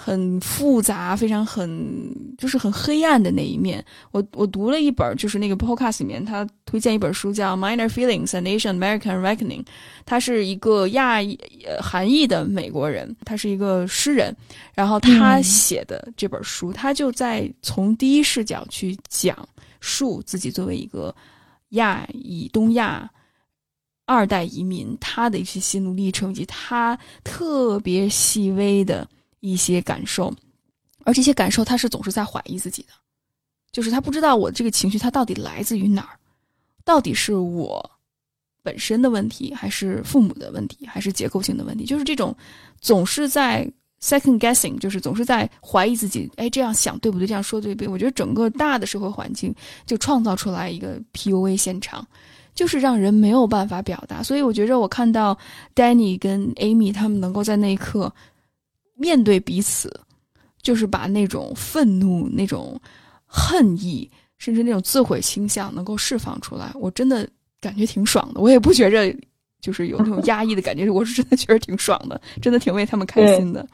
很复杂，非常很就是很黑暗的那一面。我我读了一本，就是那个 podcast 里面，他推荐一本书叫《Minor Feelings: and Asian American Reckoning》。他是一个亚裔呃韩裔的美国人，他是一个诗人，然后他写的这本书，他就在从第一视角去讲述自己作为一个亚裔、东亚二代移民他的一些心路历程以及他特别细微的一些感受，而这些感受他是总是在怀疑自己的，就是他不知道我这个情绪它到底来自于哪儿，到底是我本身的问题，还是父母的问题，还是结构性的问题，就是这种总是在。Second guessing 就是总是在怀疑自己，哎，这样想对不对？这样说对不对？我觉得整个大的社会环境就创造出来一个 PUA 现场，就是让人没有办法表达。所以我觉着我看到 Danny 跟 Amy 他们能够在那一刻面对彼此，就是把那种愤怒、那种恨意，甚至那种自毁倾向能够释放出来，我真的感觉挺爽的。我也不觉着。就是有那种压抑的感觉，我是真的觉得挺爽的，真的挺为他们开心的。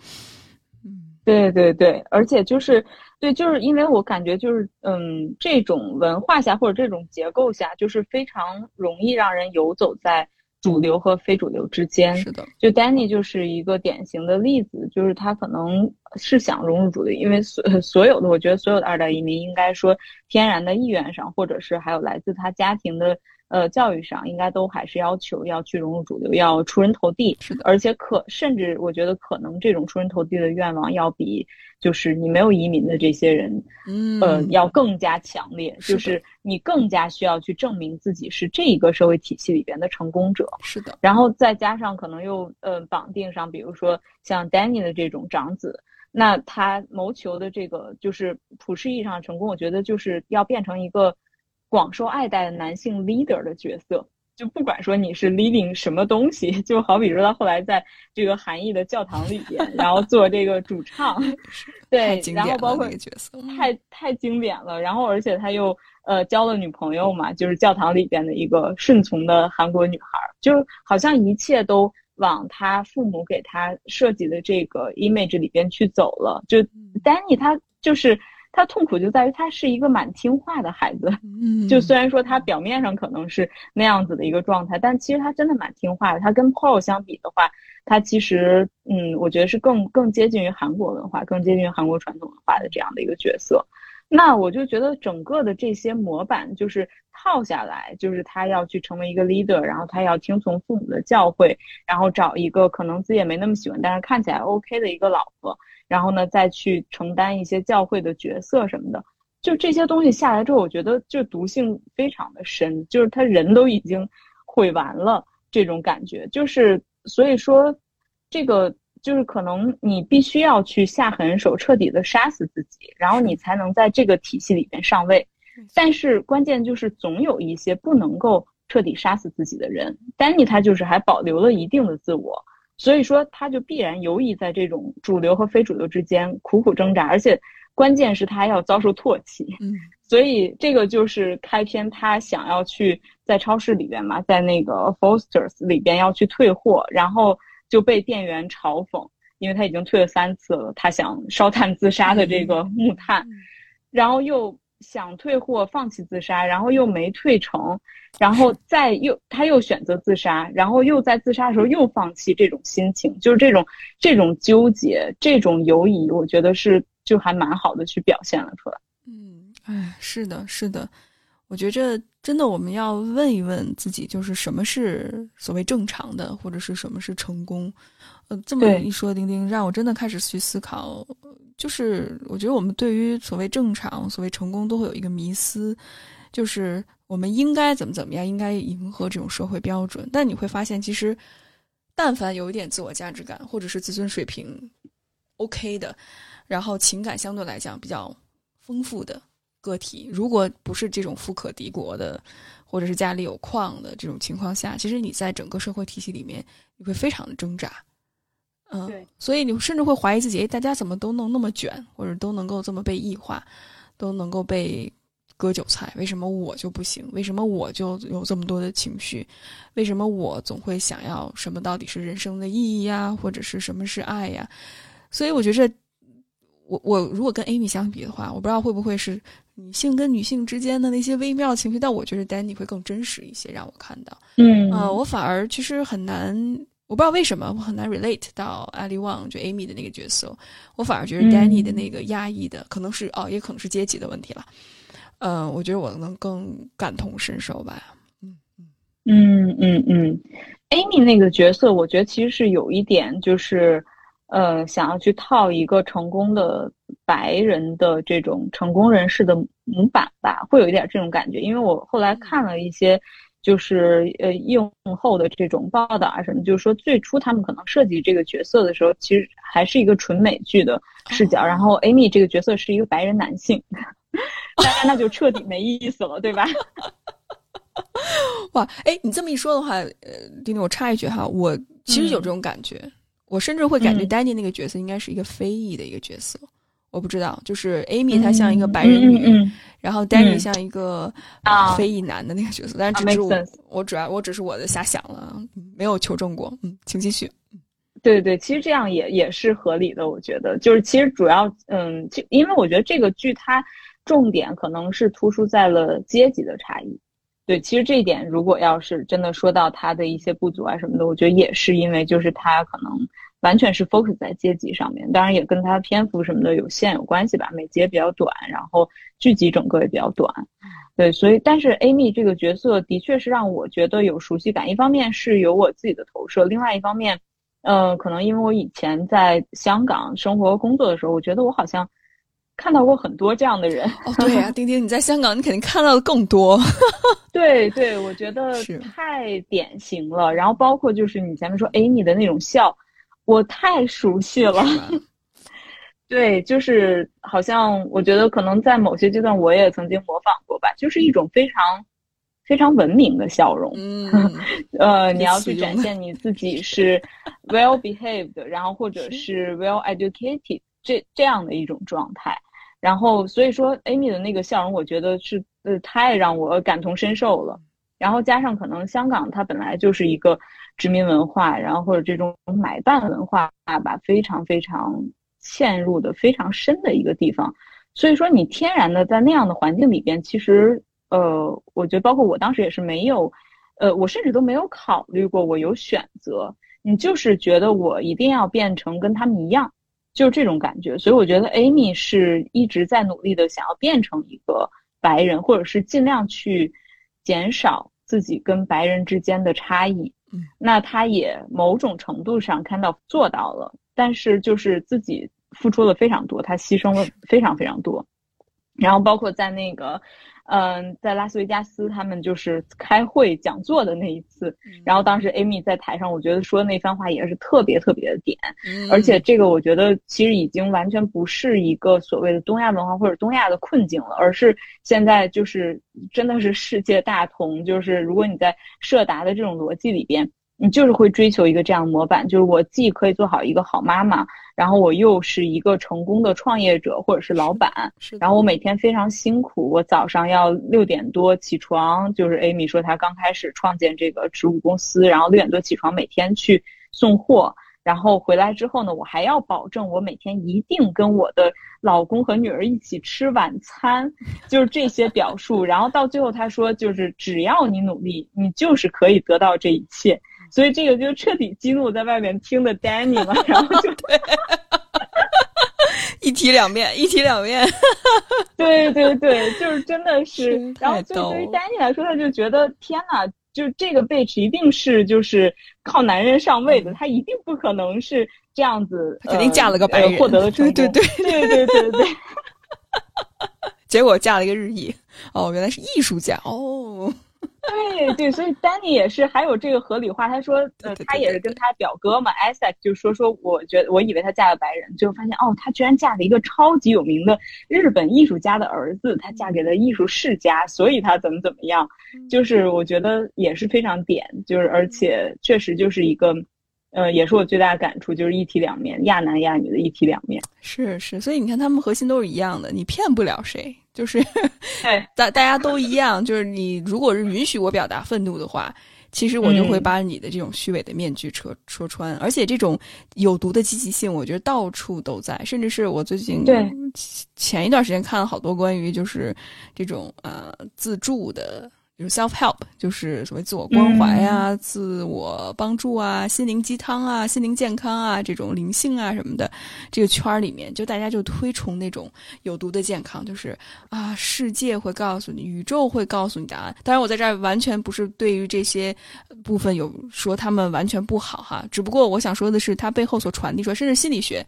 嗯，对对对，而且就是对，就是因为我感觉就是嗯，这种文化下或者这种结构下，就是非常容易让人游走在主流和非主流之间。是的，就 Danny 就是一个典型的例子，就是他可能是想融入主流，因为所 所有的，我觉得所有的二代移民应该说天然的意愿上，或者是还有来自他家庭的。呃，教育上应该都还是要求要去融入主流，要出人头地。是的，而且可甚至我觉得可能这种出人头地的愿望要比就是你没有移民的这些人，嗯，呃，要更加强烈。就是你更加需要去证明自己是这一个社会体系里边的成功者。是的，然后再加上可能又呃绑定上，比如说像 Danny 的这种长子，那他谋求的这个就是普世意义上的成功，我觉得就是要变成一个。广受爱戴的男性 leader 的角色，就不管说你是 leading 什么东西，就好比说他后来在这个韩裔的教堂里边，然后做这个主唱 对，然后包括角色太太经典了，然后而且他又呃交了女朋友嘛，就是教堂里边的一个顺从的韩国女孩，就好像一切都往他父母给他设计的这个 image 里边去走了，就 Danny 他就是。他痛苦就在于他是一个蛮听话的孩子，就虽然说他表面上可能是那样子的一个状态，但其实他真的蛮听话的。他跟 Paul 相比的话，他其实嗯，我觉得是更更接近于韩国文化，更接近于韩国传统文化的这样的一个角色。那我就觉得整个的这些模板就是套下来，就是他要去成为一个 leader，然后他要听从父母的教诲，然后找一个可能自己也没那么喜欢，但是看起来 OK 的一个老婆。然后呢，再去承担一些教会的角色什么的，就这些东西下来之后，我觉得就毒性非常的深，就是他人都已经毁完了这种感觉，就是所以说，这个就是可能你必须要去下狠手，彻底的杀死自己，然后你才能在这个体系里边上位。但是关键就是总有一些不能够彻底杀死自己的人，丹尼他就是还保留了一定的自我。所以说，他就必然游移在这种主流和非主流之间苦苦挣扎，而且关键是他还要遭受唾弃。嗯，所以这个就是开篇他想要去在超市里边嘛，在那个 Foster's 里边要去退货，然后就被店员嘲讽，因为他已经退了三次了，他想烧炭自杀的这个木炭，然后又。想退货，放弃自杀，然后又没退成，然后再又他又选择自杀，然后又在自杀的时候又放弃，这种心情就是这种这种纠结，这种犹疑，我觉得是就还蛮好的去表现了出来。嗯，哎，是的，是的，我觉着真的我们要问一问自己，就是什么是所谓正常的，或者是什么是成功？呃，这么一说，丁丁让我真的开始去思考。就是我觉得我们对于所谓正常、所谓成功都会有一个迷思，就是我们应该怎么怎么样，应该迎合这种社会标准。但你会发现，其实但凡有一点自我价值感或者是自尊水平 OK 的，然后情感相对来讲比较丰富的个体，如果不是这种富可敌国的，或者是家里有矿的这种情况下，其实你在整个社会体系里面，你会非常的挣扎。嗯，对，所以你甚至会怀疑自己，哎，大家怎么都能那么卷，或者都能够这么被异化，都能够被割韭菜？为什么我就不行？为什么我就有这么多的情绪？为什么我总会想要什么？到底是人生的意义呀，或者是什么是爱呀？所以我觉着，我我如果跟 Amy 相比的话，我不知道会不会是女性跟女性之间的那些微妙情绪，但我觉得 Danny 会更真实一些，让我看到。嗯，啊，我反而其实很难。我不知道为什么我很难 relate 到 Ali Wong 就 Amy 的那个角色，我反而觉得 Danny 的那个压抑的可能是哦，也可能是阶级的问题了。嗯，我觉得我能更感同身受吧。嗯嗯嗯，Amy 那个角色，我觉得其实是有一点，就是呃，想要去套一个成功的白人的这种成功人士的模板吧，会有一点这种感觉。因为我后来看了一些，就是呃映后的这种报道啊什么，就是说最初他们可能设计这个角色的时候，其实还是一个纯美剧的视角，然后 Amy 这个角色是一个白人男性，大家那就彻底没意思了，对吧？哇，哎，你这么一说的话，呃，丁丁，我插一句哈，我其实有这种感觉，我甚至会感觉 Danny 那个角色应该是一个非裔的一个角色，我不知道，就是 Amy 她像一个白人女，然后 Danny 像一个非裔男的那个角色，但是只是我，我主要我只是我的瞎想了，没有求证过，嗯，请继续。对对，其实这样也也是合理的，我觉得，就是其实主要，嗯，就因为我觉得这个剧它重点可能是突出在了阶级的差异。对，其实这一点，如果要是真的说到他的一些不足啊什么的，我觉得也是因为就是他可能完全是 focus 在阶级上面，当然也跟他篇幅什么的有限有关系吧，每节比较短，然后剧集整个也比较短。对，所以但是 Amy 这个角色的确是让我觉得有熟悉感，一方面是有我自己的投射，另外一方面，呃，可能因为我以前在香港生活工作的时候，我觉得我好像。看到过很多这样的人哦，对呀，丁丁，你在香港，你肯定看到的更多。对对，我觉得太典型了。然后包括就是你前面说 Amy 的那种笑，我太熟悉了。对，就是好像我觉得可能在某些阶段我也曾经模仿过吧，就是一种非常非常文明的笑容。嗯，呃，你要去展现你自己是 well behaved，然后或者是 well educated 这这样的一种状态。然后，所以说，Amy 的那个笑容，我觉得是呃太让我感同身受了。然后加上可能香港它本来就是一个殖民文化，然后或者这种买办文化吧，非常非常嵌入的非常深的一个地方。所以说，你天然的在那样的环境里边，其实呃，我觉得包括我当时也是没有，呃，我甚至都没有考虑过我有选择，你就是觉得我一定要变成跟他们一样。就是这种感觉，所以我觉得 Amy 是一直在努力的想要变成一个白人，或者是尽量去减少自己跟白人之间的差异。嗯，那他也某种程度上看到做到了，但是就是自己付出了非常多，他牺牲了非常非常多，然后包括在那个。嗯，在拉斯维加斯，他们就是开会讲座的那一次，然后当时 Amy 在台上，我觉得说的那番话也是特别特别的点，而且这个我觉得其实已经完全不是一个所谓的东亚文化或者东亚的困境了，而是现在就是真的是世界大同，就是如果你在社达的这种逻辑里边。你就是会追求一个这样的模板，就是我既可以做好一个好妈妈，然后我又是一个成功的创业者或者是老板，然后我每天非常辛苦，我早上要六点多起床，就是 Amy 说她刚开始创建这个植物公司，然后六点多起床每天去送货，然后回来之后呢，我还要保证我每天一定跟我的老公和女儿一起吃晚餐，就是这些表述，然后到最后她说就是只要你努力，你就是可以得到这一切。所以这个就彻底激怒在外面听的 Danny 了，然后就对，一体两面，一体两面，对对对，就是真的是，然后就对于 Danny 来说，他就觉得天呐，就这个 bitch 一定是就是靠男人上位的，他一定不可能是这样子，肯定嫁了个白人，获得了成功，对对对。对对对对，结果嫁了一个日裔，哦，原来是艺术家，哦。对对，所以 Danny 也是还有这个合理化。他说，呃，他也是跟他表哥嘛，Isaac 就说说，我觉得我以为他嫁了白人，最后发现哦，他居然嫁了一个超级有名的日本艺术家的儿子，他嫁给了艺术世家，所以他怎么怎么样，就是我觉得也是非常点，就是而且确实就是一个。呃，也是我最大的感触，就是一体两面，亚男亚女的一体两面。是是，所以你看，他们核心都是一样的，你骗不了谁，就是 大大家都一样。就是你如果是允许我表达愤怒的话，其实我就会把你的这种虚伪的面具戳戳穿。而且这种有毒的积极性，我觉得到处都在，甚至是我最近对前一段时间看了好多关于就是这种呃自助的。就是 self help，就是所谓自我关怀啊、自我帮助啊、心灵鸡汤啊、心灵健康啊这种灵性啊什么的，这个圈儿里面，就大家就推崇那种有毒的健康，就是啊，世界会告诉你，宇宙会告诉你答案。当然，我在这儿完全不是对于这些部分有说他们完全不好哈，只不过我想说的是，它背后所传递出来，甚至心理学。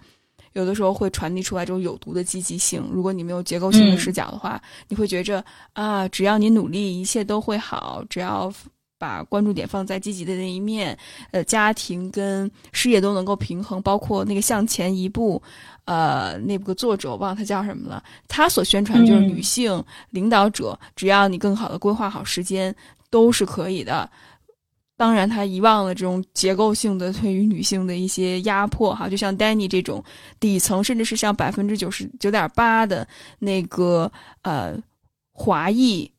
有的时候会传递出来这种有毒的积极性。如果你没有结构性的视角的话，你会觉着啊，只要你努力，一切都会好。只要把关注点放在积极的那一面，呃，家庭跟事业都能够平衡。包括那个向前一步，呃，那个作者我忘了他叫什么了，他所宣传就是女性领导者，只要你更好的规划好时间，都是可以的。当然，他遗忘了这种结构性的对于女性的一些压迫，哈，就像 Danny 这种底层，甚至是像百分之九十九点八的那个呃华裔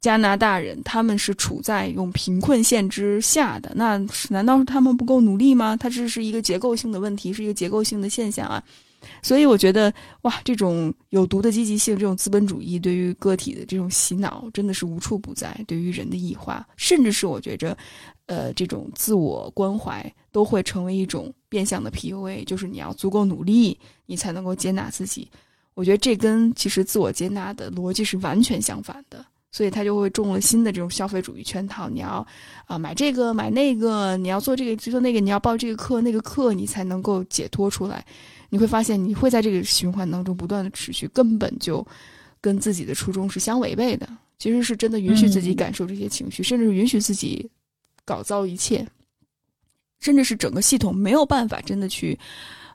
加拿大人，他们是处在用贫困线之下的。那难道是他们不够努力吗？它这是一个结构性的问题，是一个结构性的现象啊。所以我觉得，哇，这种有毒的积极性，这种资本主义对于个体的这种洗脑，真的是无处不在。对于人的异化，甚至是我觉着，呃，这种自我关怀都会成为一种变相的 PUA，就是你要足够努力，你才能够接纳自己。我觉得这跟其实自我接纳的逻辑是完全相反的，所以他就会中了新的这种消费主义圈套。你要啊买这个买那个，你要做这个去做那个，你要报这个课那个课，你才能够解脱出来。你会发现，你会在这个循环当中不断的持续，根本就跟自己的初衷是相违背的。其实是真的允许自己感受这些情绪，甚至是允许自己搞糟一切，甚至是整个系统没有办法真的去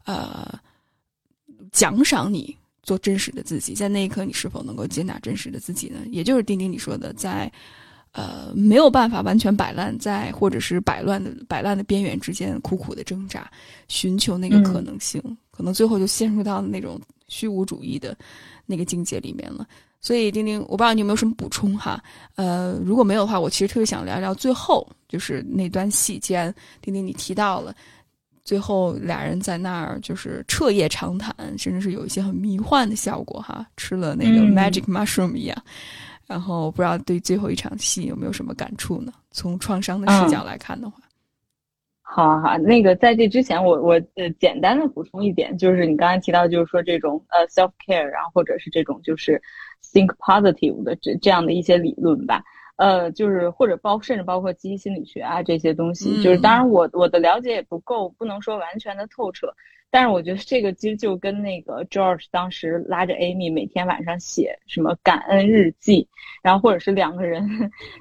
呃奖赏你做真实的自己。在那一刻，你是否能够接纳真实的自己呢？也就是丁丁你说的，在。呃，没有办法完全摆烂在，或者是摆烂的摆烂的边缘之间苦苦的挣扎，寻求那个可能性，可能最后就陷入到那种虚无主义的那个境界里面了。所以，丁丁，我不知道你有没有什么补充哈？呃，如果没有的话，我其实特别想聊聊最后就是那段戏。既然丁丁你提到了，最后俩人在那儿就是彻夜长谈，甚至是有一些很迷幻的效果哈，吃了那个 magic mushroom 一样。然后不知道对最后一场戏有没有什么感触呢？从创伤的视角来看的话，好好，那个在这之前，我我呃简单的补充一点，就是你刚才提到，就是说这种呃 self care，然后或者是这种就是 think positive 的这这样的一些理论吧，呃，就是或者包甚至包括积极心理学啊这些东西，就是当然我我的了解也不够，不能说完全的透彻。但是我觉得这个其实就跟那个 George 当时拉着 Amy 每天晚上写什么感恩日记，然后或者是两个人，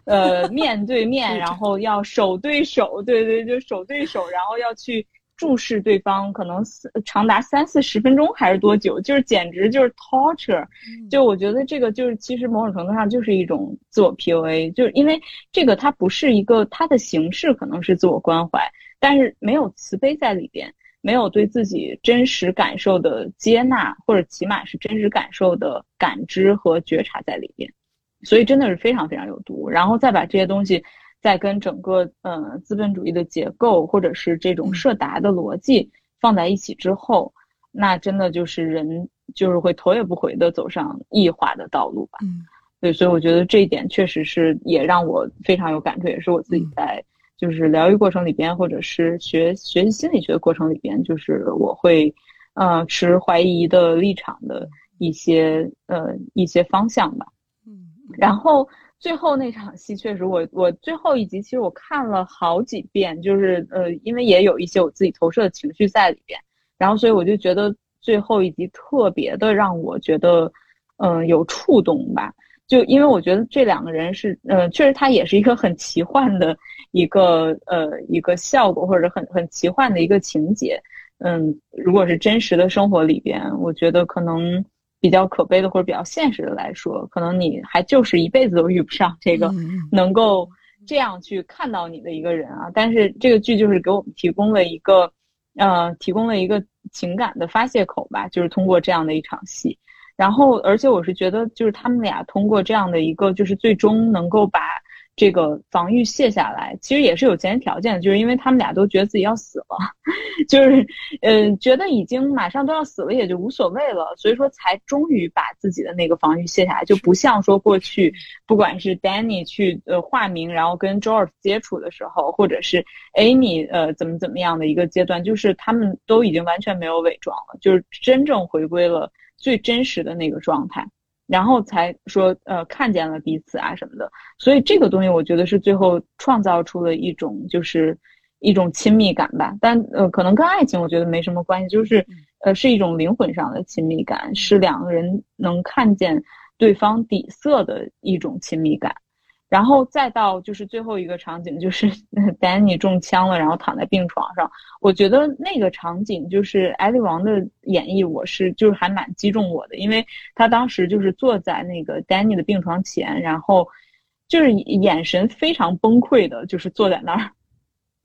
呃，面对面，然后要手对手，对对，就手对手，然后要去注视对方，可能长达三四十分钟还是多久，就是简直就是 torture。就我觉得这个就是其实某种程度上就是一种自我 PUA，就是因为这个它不是一个它的形式可能是自我关怀，但是没有慈悲在里边。没有对自己真实感受的接纳，或者起码是真实感受的感知和觉察在里边，所以真的是非常非常有毒。然后再把这些东西，再跟整个呃资本主义的结构，或者是这种设达的逻辑放在一起之后，那真的就是人就是会头也不回的走上异化的道路吧。嗯，对，所以我觉得这一点确实是也让我非常有感触，也是我自己在。就是疗愈过程里边，或者是学学习心理学的过程里边，就是我会，呃，持怀疑的立场的一些呃一些方向吧。嗯，然后最后那场戏，确实我我最后一集其实我看了好几遍，就是呃，因为也有一些我自己投射的情绪在里边，然后所以我就觉得最后一集特别的让我觉得，嗯，有触动吧。就因为我觉得这两个人是，呃，确实他也是一个很奇幻的一个呃一个效果，或者很很奇幻的一个情节。嗯，如果是真实的生活里边，我觉得可能比较可悲的或者比较现实的来说，可能你还就是一辈子都遇不上这个能够这样去看到你的一个人啊。但是这个剧就是给我们提供了一个，呃，提供了一个情感的发泄口吧，就是通过这样的一场戏。然后，而且我是觉得，就是他们俩通过这样的一个，就是最终能够把这个防御卸下来，其实也是有前提条件的，就是因为他们俩都觉得自己要死了，就是呃觉得已经马上都要死了，也就无所谓了，所以说才终于把自己的那个防御卸下来，就不像说过去不管是 Danny 去呃化名，然后跟 George 接触的时候，或者是 Amy 呃怎么怎么样的一个阶段，就是他们都已经完全没有伪装了，就是真正回归了最真实的那个状态。然后才说，呃，看见了彼此啊什么的，所以这个东西我觉得是最后创造出了一种就是一种亲密感吧。但呃，可能跟爱情我觉得没什么关系，就是呃是一种灵魂上的亲密感，是两个人能看见对方底色的一种亲密感。然后再到就是最后一个场景，就是 Danny 中枪了，然后躺在病床上。我觉得那个场景就是艾利王的演绎，我是就是还蛮击中我的，因为他当时就是坐在那个 Danny 的病床前，然后就是眼神非常崩溃的，就是坐在那儿，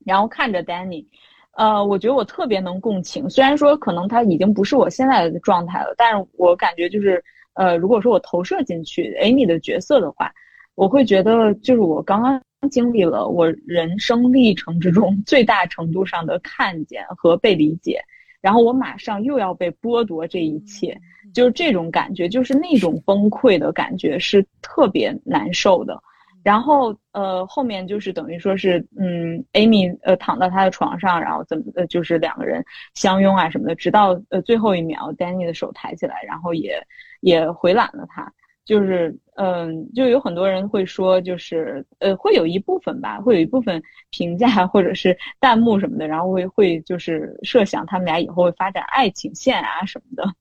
然后看着 Danny。呃，我觉得我特别能共情，虽然说可能他已经不是我现在的状态了，但是我感觉就是呃，如果说我投射进去 Amy 的角色的话。我会觉得，就是我刚刚经历了我人生历程之中 最大程度上的看见和被理解，然后我马上又要被剥夺这一切，就是这种感觉，就是那种崩溃的感觉是特别难受的。然后呃，后面就是等于说是，嗯，Amy 呃躺到他的床上，然后怎么呃就是两个人相拥啊什么的，直到呃最后一秒，Danny 的手抬起来，然后也也回揽了他。就是，嗯，就有很多人会说，就是，呃，会有一部分吧，会有一部分 评价或者是弹幕什么的，然后会会就是设想他们俩以后会发展爱情线啊什么的，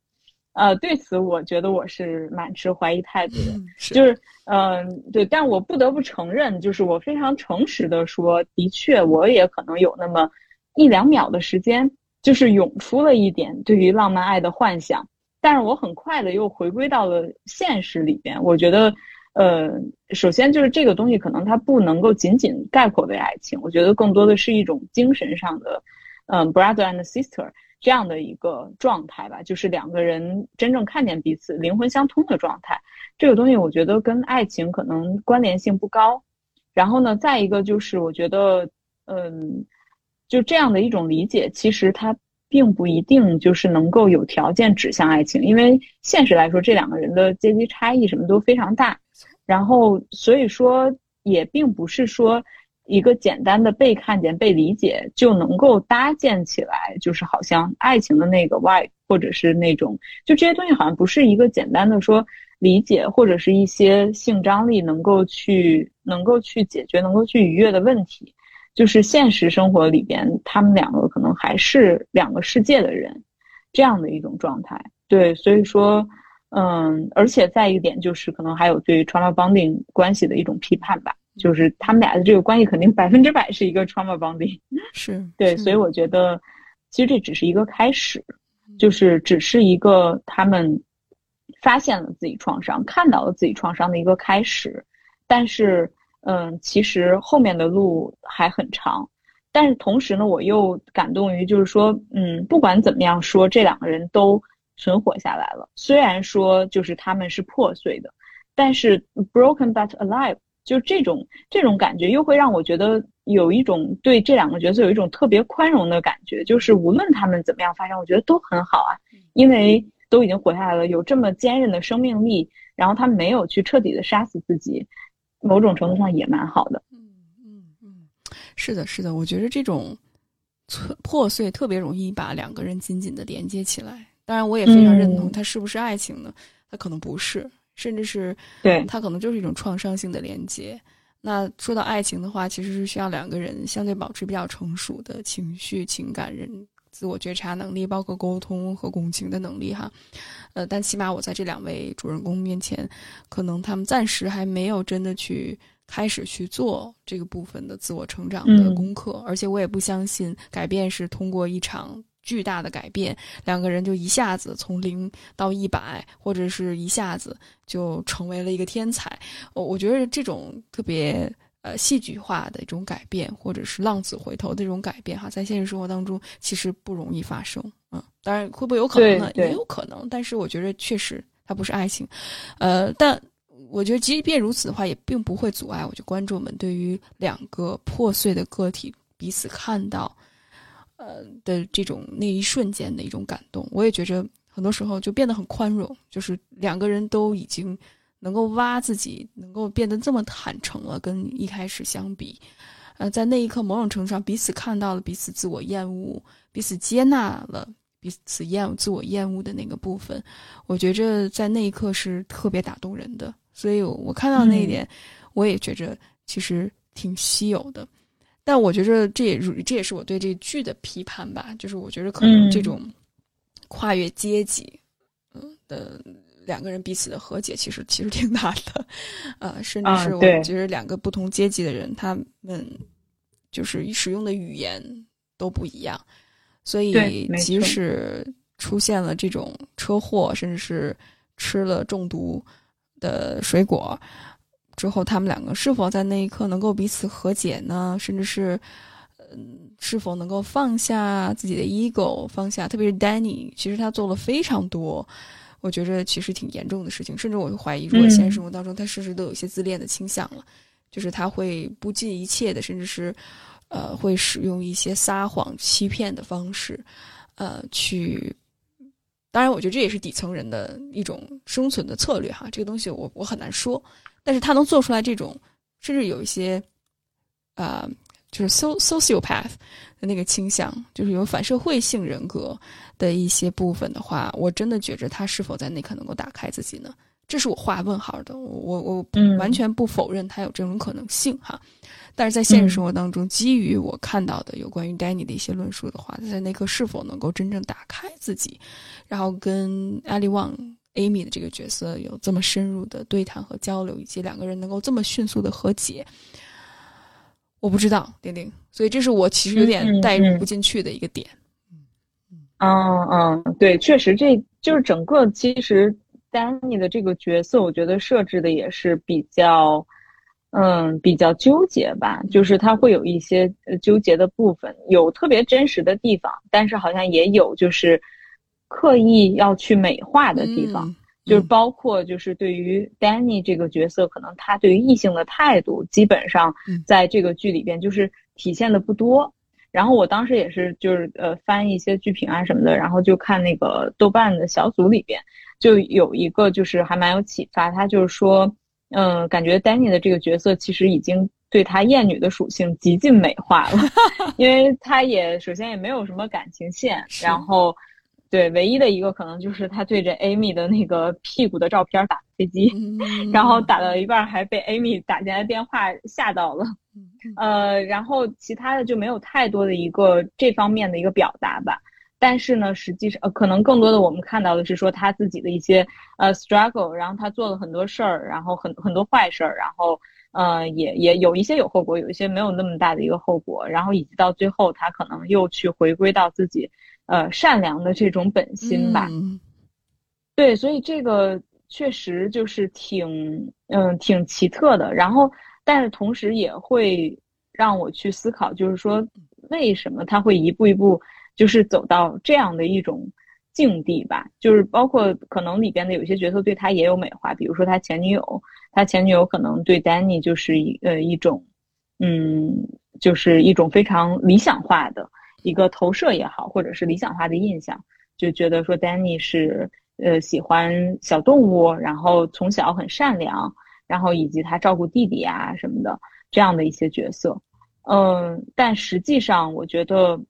呃，对此我觉得我是蛮持怀疑态度的，就是，嗯，对，但我不得不承认，就是我非常诚实的说，的确，我也可能有那么一两秒的时间，就是涌出了一点对于浪漫爱的幻想。但是我很快的又回归到了现实里边。我觉得，呃，首先就是这个东西可能它不能够仅仅概括为爱情。我觉得更多的是一种精神上的，嗯，brother and sister 这样的一个状态吧，就是两个人真正看见彼此灵魂相通的状态。这个东西我觉得跟爱情可能关联性不高。然后呢，再一个就是我觉得，嗯，就这样的一种理解，其实它。并不一定就是能够有条件指向爱情，因为现实来说，这两个人的阶级差异什么都非常大，然后所以说也并不是说一个简单的被看见、被理解就能够搭建起来，就是好像爱情的那个 Y 或者是那种，就这些东西好像不是一个简单的说理解或者是一些性张力能够去能够去解决、能够去愉悦的问题。就是现实生活里边，他们两个可能还是两个世界的人，这样的一种状态。对，所以说，嗯，而且再一个点就是，可能还有对 trauma bonding 关系的一种批判吧。就是他们俩的这个关系肯定百分之百是一个 trauma bonding。是对，所以我觉得，其实这只是一个开始，就是只是一个他们发现了自己创伤、看到了自己创伤的一个开始，但是。嗯，其实后面的路还很长，但是同时呢，我又感动于，就是说，嗯，不管怎么样说，这两个人都存活下来了。虽然说就是他们是破碎的，但是 broken but alive，就这种这种感觉，又会让我觉得有一种对这两个角色有一种特别宽容的感觉。就是无论他们怎么样发展，我觉得都很好啊，因为都已经活下来了，有这么坚韧的生命力，然后他没有去彻底的杀死自己。某种程度上也蛮好的。嗯嗯嗯，是的，是的，我觉得这种破碎特别容易把两个人紧紧的连接起来。当然，我也非常认同，它是不是爱情呢？它可能不是，甚至是对它可能就是一种创伤性的连接。那说到爱情的话，其实是需要两个人相对保持比较成熟的情绪、情感、人自我觉察能力，包括沟通和共情的能力，哈。呃，但起码我在这两位主人公面前，可能他们暂时还没有真的去开始去做这个部分的自我成长的功课，而且我也不相信改变是通过一场巨大的改变，两个人就一下子从零到一百，或者是一下子就成为了一个天才。我我觉得这种特别。呃，戏剧化的一种改变，或者是浪子回头的这种改变，哈，在现实生活当中其实不容易发生。嗯，当然会不会有可能呢？也有可能，但是我觉得确实它不是爱情。呃，但我觉得即便如此的话，也并不会阻碍我觉得观众们对于两个破碎的个体彼此看到，呃的这种那一瞬间的一种感动。我也觉着很多时候就变得很宽容，就是两个人都已经能够挖自己，能够变得这么坦诚了，跟一开始相比，呃，在那一刻某种程度上彼此看到了彼此自我厌恶，彼此接纳了。彼此厌恶、自我厌恶的那个部分，我觉着在那一刻是特别打动人的。所以我看到那一点，我也觉着其实挺稀有的。但我觉着这也这也是我对这剧的批判吧，就是我觉得可能这种跨越阶级，嗯的两个人彼此的和解，其实其实挺难的。呃，甚至是我觉得两个不同阶级的人，他们就是使用的语言都不一样。所以，即使出现了这种车祸，甚至是吃了中毒的水果之后，他们两个是否在那一刻能够彼此和解呢？甚至是，嗯，是否能够放下自己的 ego，放下？特别是 Danny，其实他做了非常多，我觉着其实挺严重的事情。甚至我会怀疑，如果现实生活当中他事实都有一些自恋的倾向了，就是他会不计一切的，甚至是。呃，会使用一些撒谎、欺骗的方式，呃，去。当然，我觉得这也是底层人的一种生存的策略哈。这个东西我我很难说，但是他能做出来这种，甚至有一些，呃，就是 so sociopath 的那个倾向，就是有反社会性人格的一些部分的话，我真的觉着他是否在那刻能够打开自己呢？这是我画问号的。我我完全不否认他有这种可能性哈。但是在现实生活当中，基于我看到的有关于 Danny 的一些论述的话，他在那刻是否能够真正打开自己，然后跟 Ali Wang Amy 的这个角色有这么深入的对谈和交流，以及两个人能够这么迅速的和解，我不知道，丁丁。所以这是我其实有点带入不进去的一个点。嗯嗯，对，确实，这就是整个其实 Danny 的这个角色，我觉得设置的也是比较。嗯，比较纠结吧，就是他会有一些纠结的部分，有特别真实的地方，但是好像也有就是刻意要去美化的地方，就是包括就是对于 Danny 这个角色，可能他对于异性的态度，基本上在这个剧里边就是体现的不多。然后我当时也是就是呃翻一些剧评啊什么的，然后就看那个豆瓣的小组里边就有一个就是还蛮有启发，他就是说。嗯，感觉 Danny 的这个角色其实已经对他厌女的属性极尽美化了，因为他也首先也没有什么感情线，然后，对，唯一的一个可能就是他对着 Amy 的那个屁股的照片打飞机，然后打到一半还被 Amy 打进来电话吓到了，呃，然后其他的就没有太多的一个这方面的一个表达吧。但是呢，实际上呃，可能更多的我们看到的是说他自己的一些呃 struggle，然后他做了很多事儿，然后很很多坏事儿，然后呃也也有一些有后果，有一些没有那么大的一个后果，然后以及到最后他可能又去回归到自己呃善良的这种本心吧。对，所以这个确实就是挺嗯挺奇特的。然后，但是同时也会让我去思考，就是说为什么他会一步一步。就是走到这样的一种境地吧，就是包括可能里边的有些角色对他也有美化，比如说他前女友，他前女友可能对 Danny 就是一呃一种，嗯，就是一种非常理想化的一个投射也好，或者是理想化的印象，就觉得说 Danny 是呃喜欢小动物，然后从小很善良，然后以及他照顾弟弟啊什么的这样的一些角色，嗯，但实际上我觉得。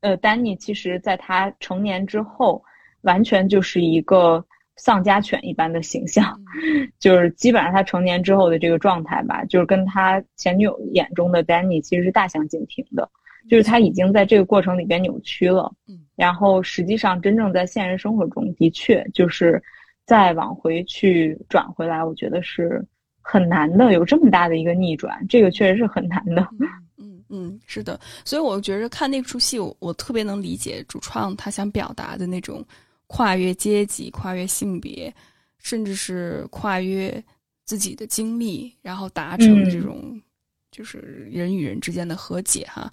呃，丹尼其实在他成年之后，完全就是一个丧家犬一般的形象，就是基本上他成年之后的这个状态吧，就是跟他前女友眼中的丹尼其实是大相径庭的，就是他已经在这个过程里边扭曲了，然后实际上真正在现实生活中的确就是再往回去转回来，我觉得是很难的，有这么大的一个逆转，这个确实是很难的。嗯嗯，是的，所以我觉得看那出戏，我我特别能理解主创他想表达的那种跨越阶级、跨越性别，甚至是跨越自己的经历，然后达成这种就是人与人之间的和解哈。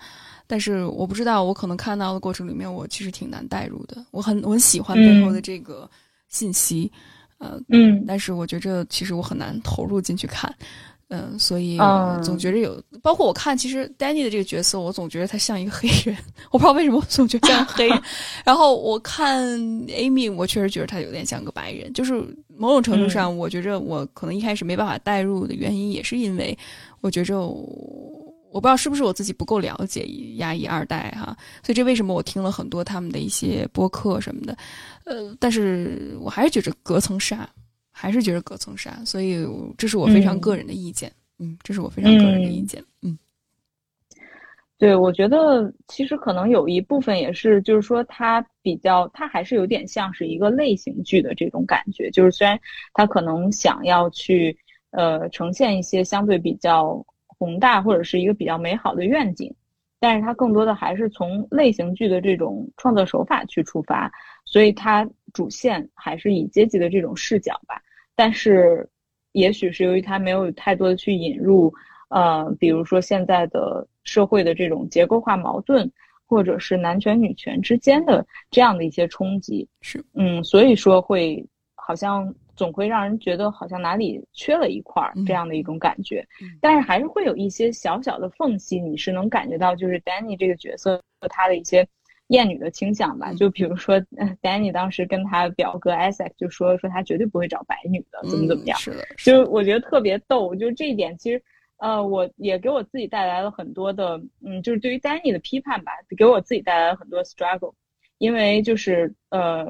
但是我不知道，我可能看到的过程里面，我其实挺难代入的。我很我很喜欢背后的这个信息，呃，嗯。但是我觉着其实我很难投入进去看，嗯、所以总觉着有，包括我看，其实 Danny 的这个角色，我总觉得他像一个黑人，我不知道为什么我总觉得像黑人。然后我看 Amy，我确实觉得他有点像个白人，就是某种程度上，我觉着我可能一开始没办法代入的原因，也是因为我觉着我。不知道是不是我自己不够了解亚裔二代哈，所以这为什么我听了很多他们的一些播客什么的，呃，但是我还是觉着隔层纱，还是觉着隔层纱，所以这是我非常嗯个人的意见，嗯这是我非常个人的意见，嗯对，我觉得其实可能有一部分也是，就是说它比较，它还是有点像是一个类型剧的这种感觉。就是虽然它可能想要去呃呈现一些相对比较宏大或者是一个比较美好的愿景，但是它更多的还是从类型剧的这种创作手法去出发，所以它主线还是以阶级的这种视角吧。但是也许是由于它没有太多的去引入。呃，比如说现在的社会的这种结构化矛盾，或者是男权女权之间的这样的一些冲击，是嗯，所以说会好像总会让人觉得好像哪里缺了一块儿嗯这样的一种感觉，嗯但是还是会有一些小小的缝隙，你是能感觉到，就是 Danny 这个角色和他的一些厌女的倾向吧。嗯就比如说、呃、，Danny 当时跟他表哥 Isaac 就说说他绝对不会找白女的，怎么怎么样嗯。是的，就是我觉得特别逗，就这一点其实，呃，我也给我自己带来了很多的，嗯，就是对于 Danny 的批判吧，给我自己带来了很多 struggle，因为就是呃，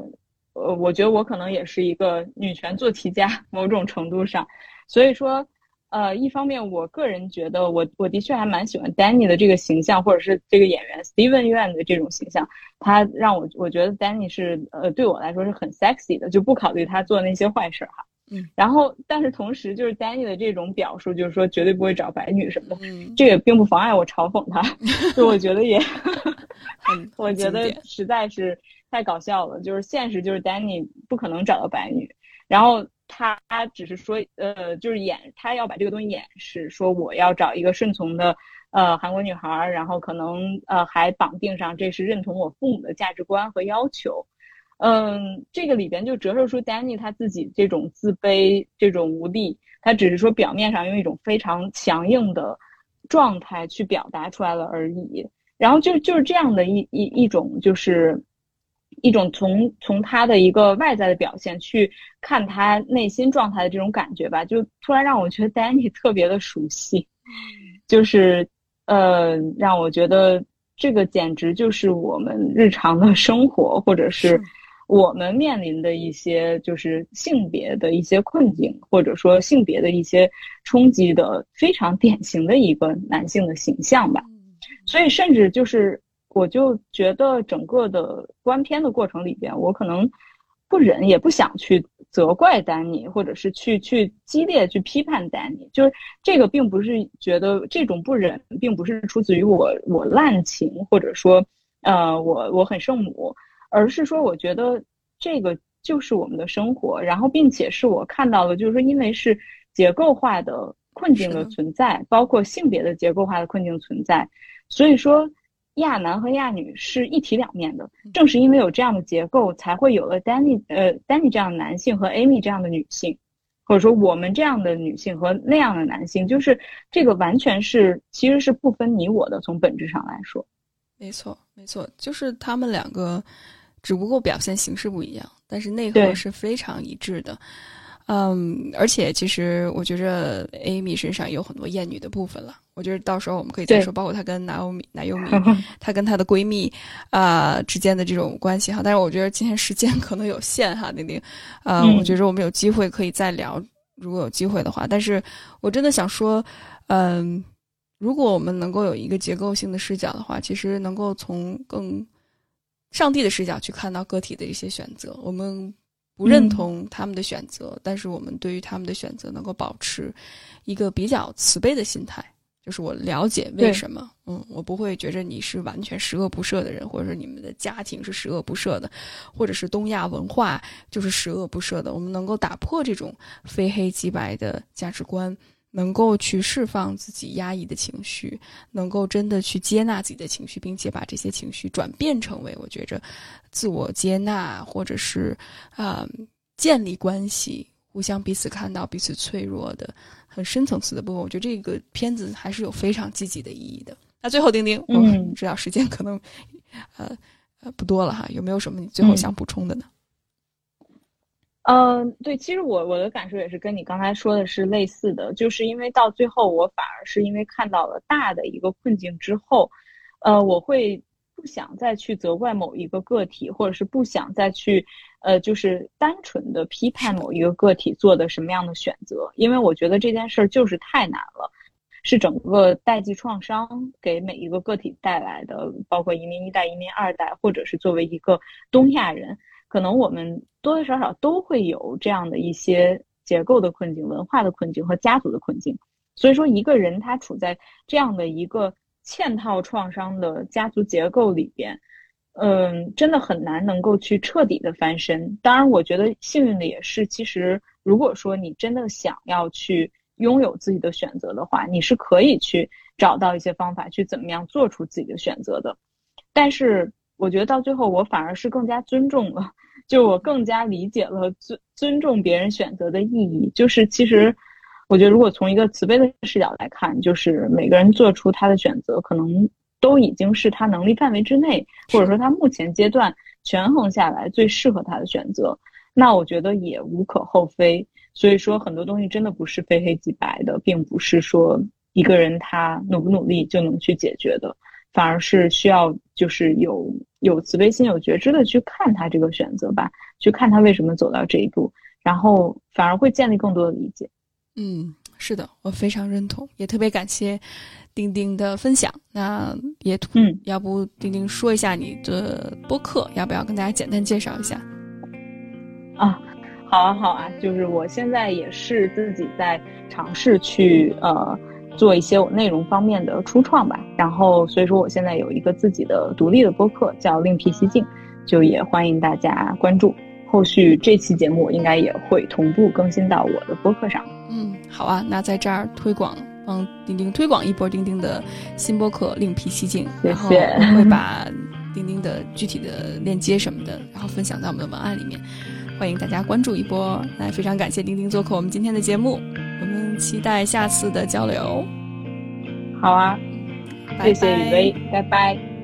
呃，我觉得我可能也是一个女权做题家，某种程度上，所以说，呃，一方面我个人觉得我我的确还蛮喜欢 Danny 的这个形象，或者是这个演员 Steven Yeun 的这种形象，他让我我觉得 Danny 是呃对我来说是很 sexy 的，就不考虑他做那些坏事儿哈。嗯，然后但是同时就是 Danny 的这种表述，就是说绝对不会找白女什么的，嗯，这也并不妨碍我嘲讽他，就我觉得也，很我觉得实在是太搞笑了。就是现实就是 Danny 不可能找到白女，然后他只是说呃，就是演他要把这个东西掩饰，说我要找一个顺从的呃韩国女孩，然后可能呃还绑定上这是认同我父母的价值观和要求。嗯，这个里边就折射出 Danny 他自己这种自卑、这种无力，他只是说表面上用一种非常强硬的状态去表达出来了而已。然后就就是这样的一一一种，就是一种从从他的一个外在的表现去看他内心状态的这种感觉吧，就突然让我觉得 Danny 特别的熟悉，就是呃，让我觉得这个简直就是我们日常的生活，或者是是。我们面临的一些就是性别的一些困境，或者说性别的一些冲击的非常典型的一个男性的形象吧。所以甚至就是，我就觉得整个的观片的过程里边，我可能不忍也不想去责怪丹尼，或者是去去激烈去批判丹尼。就是这个并不是觉得这种不忍，并不是出自于我我滥情，或者说呃我我很圣母，而是说我觉得这个就是我们的生活，然后并且是我看到了，就是说因为是结构化的困境的存在，包括性别的结构化的困境存在。所以说，亚男和亚女是一体两面的。正是因为有这样的结构，才会有了 Danny 呃 Danny 这样的男性和 Amy 这样的女性，或者说我们这样的女性和那样的男性，就是这个完全是其实是不分你我的。从本质上来说，没错，没错，就是他们两个，只不过表现形式不一样，但是内核是非常一致的。嗯，而且其实我觉着 Amy 身上有很多艳女的部分了。我觉得到时候我们可以再说，包括她跟 Naomi、Naomi，她跟她的闺蜜啊、之间的这种关系哈。但是我觉得今天时间 可能有限哈，丁丁，呃，嗯我觉着我们有机会可以再聊，如果有机会的话。但是我真的想说，嗯、如果我们能够有一个结构性的视角的话，其实能够从更上帝的视角去看到个体的一些选择。我们不认嗯同他们的选择，但是我们对于他们的选择能够保持一个比较慈悲的心态。就是我了解为什么，嗯，我不会觉着你是完全十恶不赦的人，或者说你们的家庭是十恶不赦的，或者是东亚文化就是十恶不赦的。我们能够打破这种非黑即白的价值观，能够去释放自己压抑的情绪，能够真的去接纳自己的情绪，并且把这些情绪转变成为我觉着自我接纳，或者是啊、建立关系，互相彼此看到彼此脆弱的很深层次的部分。我觉得这个片子还是有非常积极的意义的。那最后，丁丁，我嗯知道时间可能呃呃不多了哈，有没有什么你最后嗯想补充的呢？嗯，对，其实我我的感受也是跟你刚才说的是类似的，就是因为到最后，我反而是因为看到了大的一个困境之后，呃，我会不想再去责怪某一个个体，或者是不想再去，呃，就是单纯的批判某一个个体做的什么样的选择，因为我觉得这件事儿就是太难了，是整个代际创伤给每一个个体带来的，包括移民一代、移民二代，或者是作为一个东亚人。可能我们多多少少都会有这样的一些结构的困境、文化的困境和家族的困境。所以说，一个人他处在这样的一个嵌套创伤的家族结构里边，嗯，真的很难能够去彻底的翻身。当然，我觉得幸运的也是，其实如果说你真的想要去拥有自己的选择的话，你是可以去找到一些方法去怎么样做出自己的选择的。但是，我觉得到最后，我反而是更加尊重了。就我更加理解了尊尊重别人选择的意义，就是其实，我觉得如果从一个慈悲的视角来看，就是每个人做出他的选择，可能都已经是他能力范围之内，或者说他目前阶段权衡下来最适合他的选择，那我觉得也无可厚非。所以说，很多东西真的不是非黑即白的，并不是说一个人他努不努力就能去解决的。反而是需要就是有有慈悲心、有觉知的去看他这个选择吧，去看他为什么走到这一步，然后反而会建立更多的理解。嗯，是的，我非常认同，也特别感谢丁丁的分享。那也嗯，要不丁丁说一下你的播客，要不要跟大家简单介绍一下？啊，好啊，好啊，就是我现在也是自己在尝试去呃做一些我内容方面的初创吧，然后所以说我现在有一个自己的独立的播客叫另辟蹊径，就也欢迎大家关注。后续这期节目应该也会同步更新到我的播客上。嗯，好啊，那在这儿推广，帮钉钉推广一波钉钉的新播客《另辟蹊径》，谢然后会把钉钉的具体的链接什么的，然后分享在我们的文案里面，欢迎大家关注一波。那非常感谢丁丁做客我们今天的节目，我们期待下次的交流。好啊，拜谢谢雨薇，拜拜。